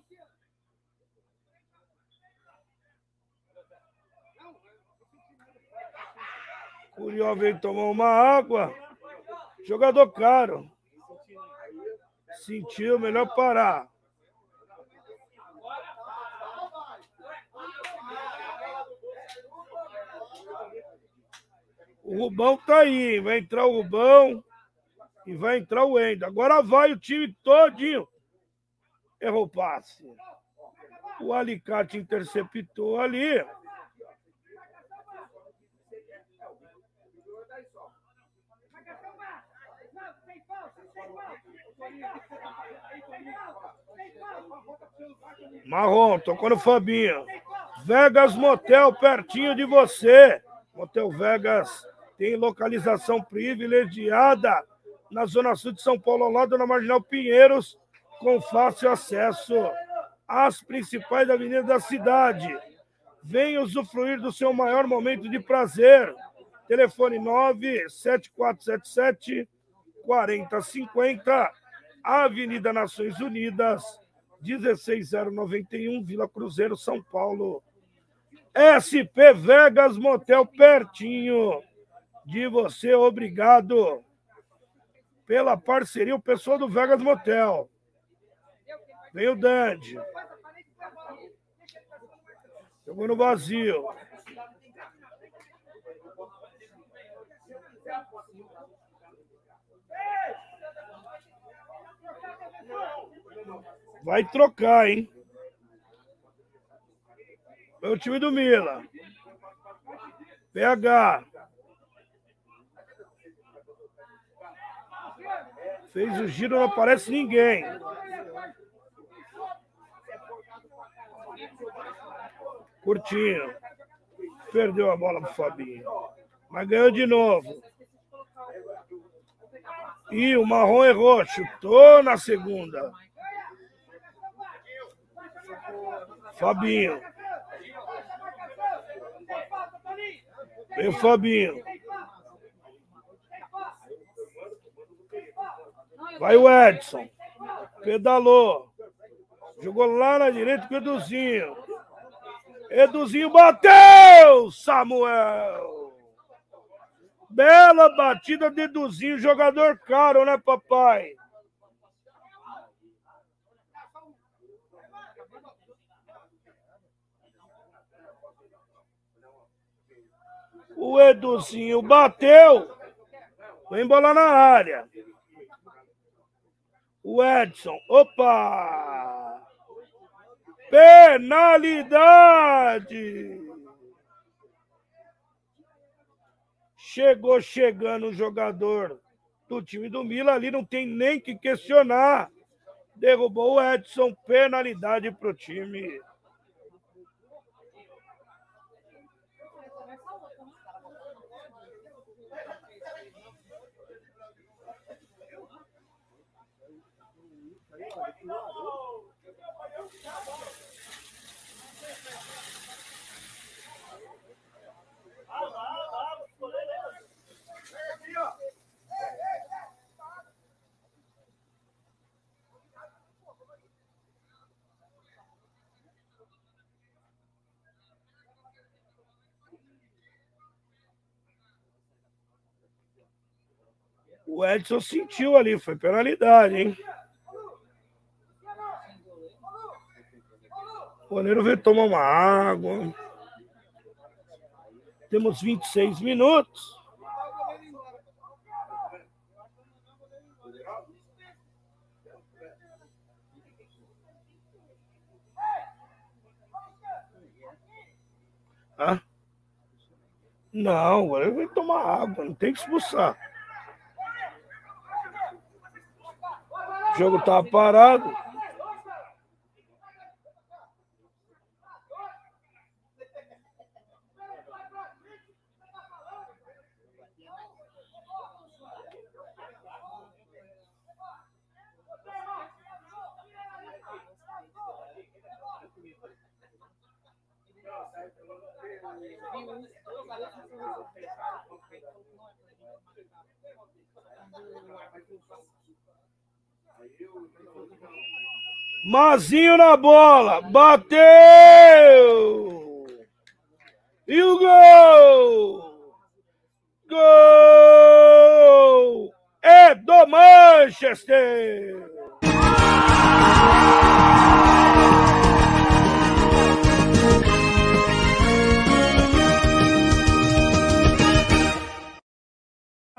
Curió veio tomar uma água. Jogador caro. Sentiu, melhor parar. O Rubão tá aí, vai entrar o Rubão e vai entrar o Endo. Agora vai o time todinho. Errou o passe. O Alicate interceptou ali. Marrom, tocou no Fabinho. Vegas Motel, pertinho de você. Motel Vegas tem localização privilegiada na Zona Sul de São Paulo, ao lado da Marginal Pinheiros, com fácil acesso às principais avenidas da cidade. Venha usufruir do seu maior momento de prazer. Telefone 97477 4050, Avenida Nações Unidas, 16091, Vila Cruzeiro, São Paulo. SP Vegas Motel pertinho de você. Obrigado pela parceria, o pessoal do Vegas Motel. Vem o Dandy. Jogou no vazio. Vai trocar, hein? É o time do Mila. PH. Fez o giro, não aparece ninguém. Curtinho. Perdeu a bola pro Fabinho. Mas ganhou de novo. E o Marrom errou. Chutou na segunda. Fabinho. Vem o Fabinho. Vai o Edson. Pedalou. Jogou lá na direita com o Eduzinho. Eduzinho bateu! Samuel! Bela batida de Eduzinho, jogador caro, né, papai? O Eduzinho bateu. Vem bola na área. O Edson. Opa! Penalidade! Chegou chegando o jogador do time do Mila ali, não tem nem que questionar. Derrubou o Edson, penalidade para o time O Edson sentiu ali, foi penalidade, hein? O goleiro veio tomar uma água. Temos 26 minutos. Ah? Não, agora ele vai tomar água, não tem que expulsar. O jogo tá parado. Mazinho na bola, bateu! E o gol! Gol! É do Manchester!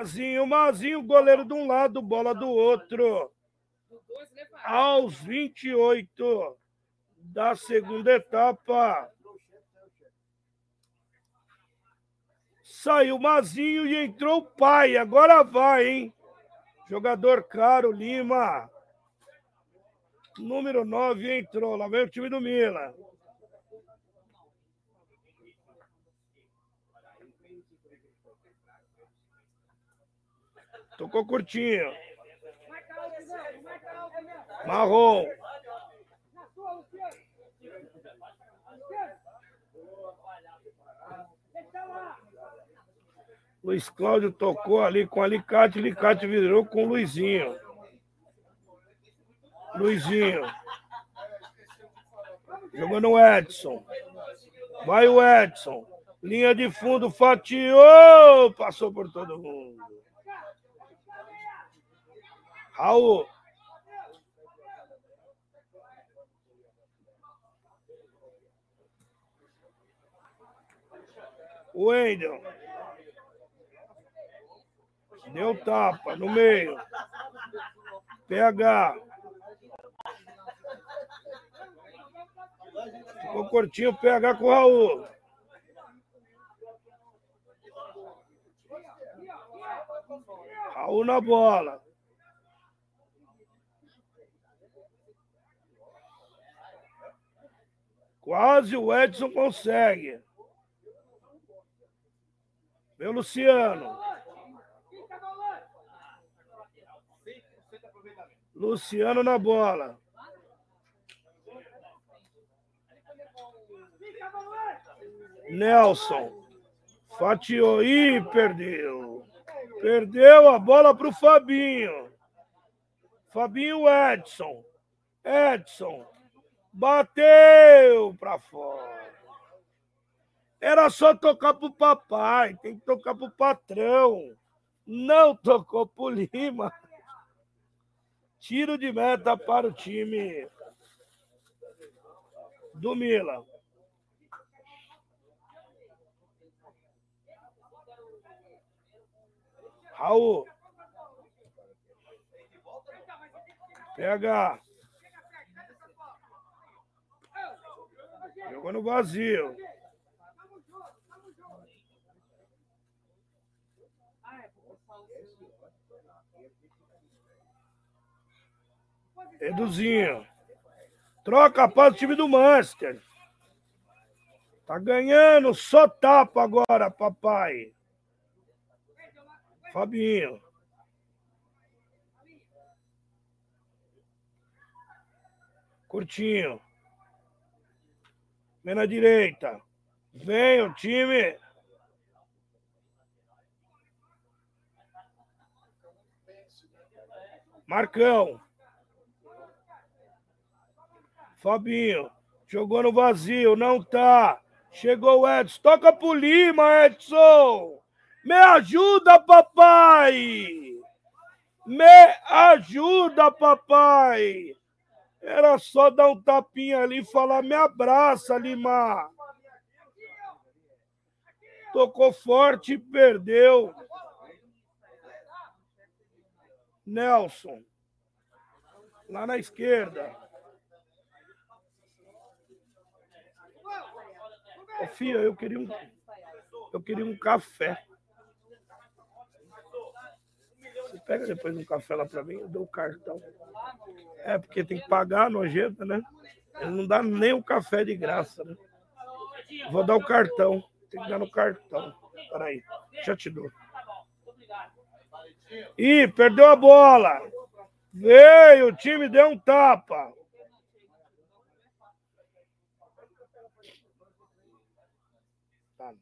Mazinho, Mazinho, goleiro de um lado, bola do outro. Aos 28 da segunda etapa. Saiu Mazinho e entrou o pai. Agora vai, hein? Jogador caro, Lima. Número 9 entrou. Lá vem o time do Mila. Tocou curtinho. Marrom. Luiz Cláudio tocou ali com alicate, alicate virou com Luizinho. Luizinho. Jogando o Edson. Vai o Edson. Linha de fundo, fatiou. Passou por todo mundo. Raul. Wendel. Deu tapa no meio. PH. Ficou curtinho PH com o Raul. Raul na bola. Quase o Edson consegue. Meu Luciano. Luciano na bola. Nelson. Fatiou. Ih, perdeu. Perdeu a bola para o Fabinho. Fabinho Edson. Edson. Bateu para fora. Era só tocar pro papai, tem que tocar pro patrão. Não tocou pro Lima. Tiro de meta para o time do Mila. Raul. Pega. Jogou no vazio. Eduzinho. Troca para o time do Manchester. Tá ganhando, só tapa agora, papai. Fabinho. Curtinho. Vem na direita. Vem o time. Marcão. Fabinho. Jogou no vazio, não tá. Chegou o Edson. Toca pro Lima, Edson. Me ajuda, papai. Me ajuda, papai. Era só dar um tapinha ali e falar: me abraça, Lima. Tocou forte e perdeu. Nelson. Lá na esquerda. Ô, filha, eu queria um, eu queria um café. Você pega depois um café lá para mim, eu dou o cartão. É, porque tem que pagar nojenta, né? Ele não dá nem o café de graça, né? Vou dar o cartão. Tem que dar no cartão. Peraí, já te dou. Ih, perdeu a bola. Veio, o time deu um tapa. Tá,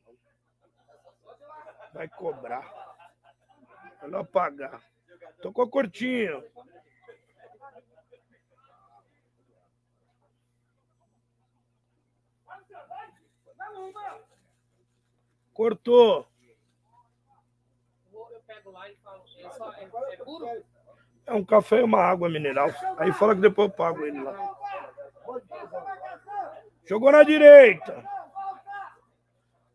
Vai cobrar. Melhor pagar. Tocou curtinho. Cortou. É um café e uma água mineral. Aí fala que depois eu pago ele lá. Jogou na direita.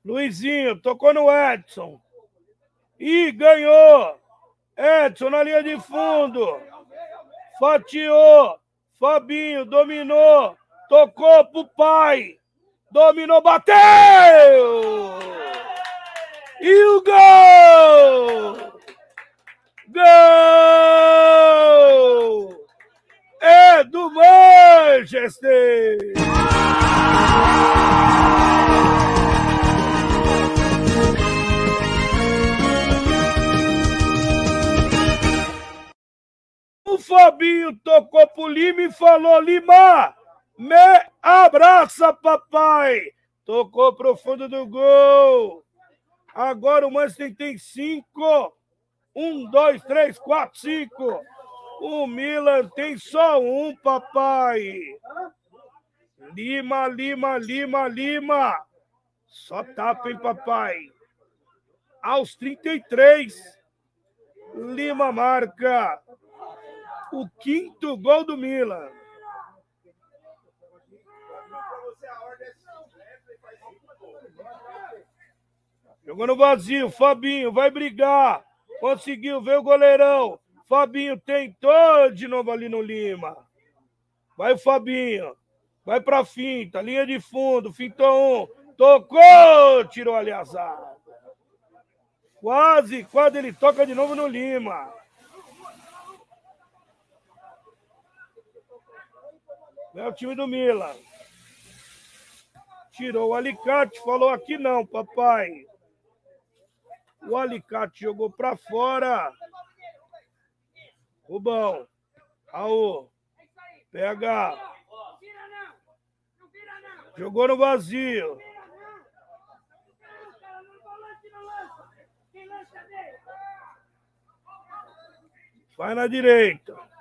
Luizinho, tocou no Edson. E ganhou. Edson na linha de fundo. Fatiou. Fabinho dominou. Tocou pro pai. Dominou, bateu! E o gol! Gol! É do Manchester! O Fabinho tocou pro Lima e falou: Lima, me abraça, papai! Tocou pro fundo do gol. Agora o Manchester tem cinco. Um, dois, três, quatro, cinco. O Milan tem só um, papai. Lima, Lima, Lima, Lima. Só tapa, hein, papai? Aos 33, Lima marca o quinto gol do Milan. Jogou no vazio, Fabinho vai brigar. Conseguiu ver o goleirão. Fabinho tentou de novo ali no Lima. Vai o Fabinho. Vai pra finta, linha de fundo, fintou um. Tocou, tirou ali azar. Quase, quase ele toca de novo no Lima. É o time do Milan. Tirou o alicate, falou aqui não, papai. O alicate jogou para fora. Rubão. Raul. Pega. Jogou no vazio. Vai na direita.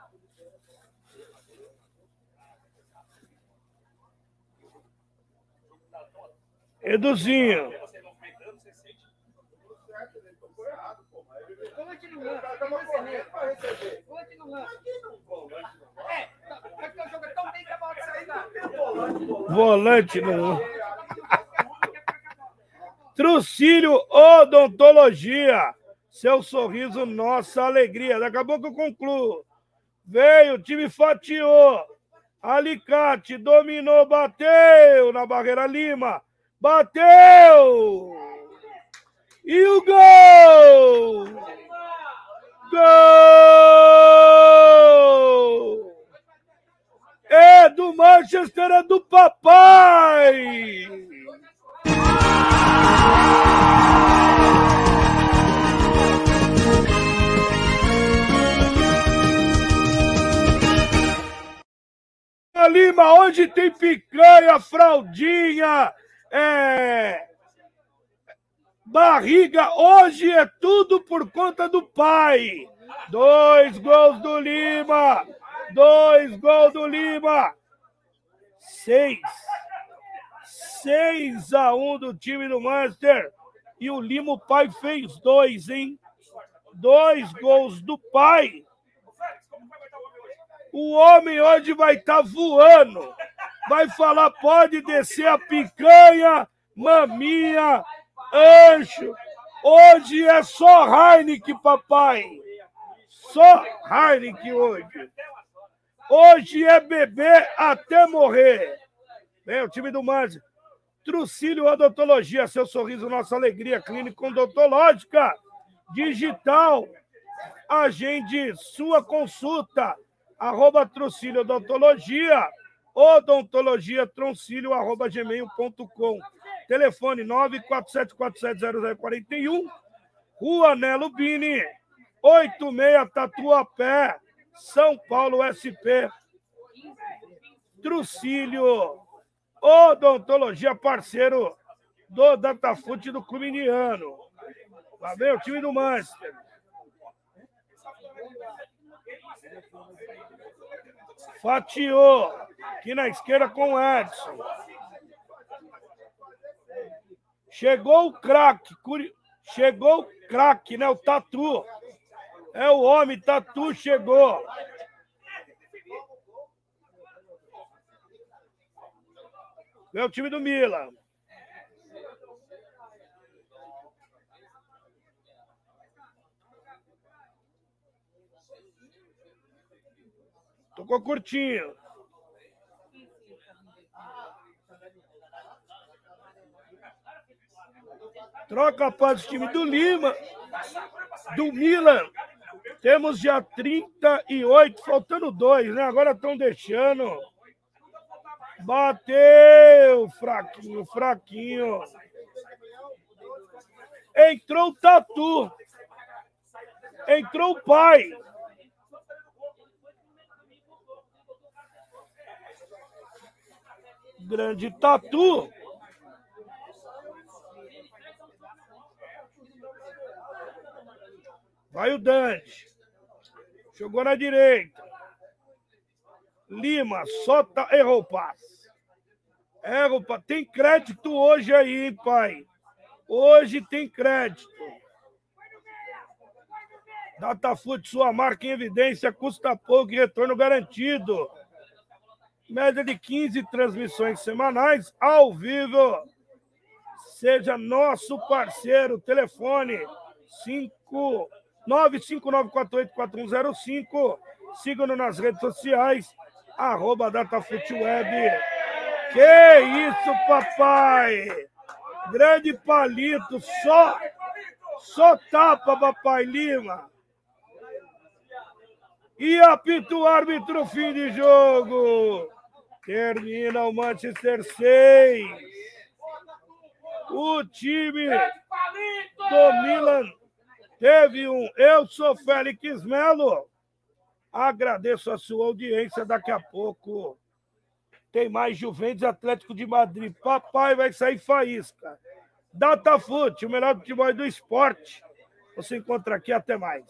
Eduzinho. Volante não. Trucílio Odontologia. Seu sorriso, nossa alegria. Daqui a pouco eu concluo. Veio, o time fatiou. Alicate dominou, bateu na barreira Lima. Bateu! E o gol! Gol! É do Manchester, é do papai! Lima, onde tem picanha, fraldinha, é, barriga, hoje é tudo por conta do pai. Dois gols do Lima, dois gols do Lima, seis, seis a um do time do Manchester. E o Lima, o pai fez dois, hein? Dois gols do pai. O homem hoje vai estar tá voando vai falar, pode descer a picanha, maminha, ancho. Hoje é só Heineken, papai. Só Heineken hoje. Hoje é beber até morrer. Vem o time do Manzi. Trucílio Odontologia, seu sorriso, nossa alegria. Clínica odontológica, digital. Agende sua consulta. Arroba Trucílio Odontologia odontologia troncilio, arroba gmail.com. Telefone 947470041, Rua Nelo Bini, 86 Tatuapé, São Paulo SP. Trucílio, odontologia parceiro do Datafute do Clube Indiano. Lá vem o time do Manchester. Fatiou. Aqui na esquerda com o Edson. Chegou o craque. Chegou o craque, né? O Tatu. É o homem, Tatu chegou. É o time do Milan. Tocou curtinho. Troca para o time do Lima, do Milan. Temos já 38, faltando dois, né? Agora estão deixando. Bateu, fraquinho, fraquinho. Entrou o Tatu. Entrou o pai. Grande Tatu. Vai o Dante. Jogou na direita. Lima, tá... errou o passe. Errou o passe. Tem crédito hoje aí, pai? Hoje tem crédito. Datafute, sua marca em evidência, custa pouco e retorno garantido. Média de 15 transmissões semanais, ao vivo. Seja nosso parceiro. Telefone 5 959484105. Siga-nos nas redes sociais, arroba DataFootWeb. Que isso, papai! Grande palito, só, só tapa, papai Lima. E apita o árbitro, fim de jogo. Termina o Manchester 6. O time do Milan Teve um Eu Sou Félix Melo. Agradeço a sua audiência. Daqui a pouco tem mais Juventus Atlético de Madrid. Papai vai sair faísca. Datafute, o melhor futebol do esporte. Você encontra aqui. Até mais.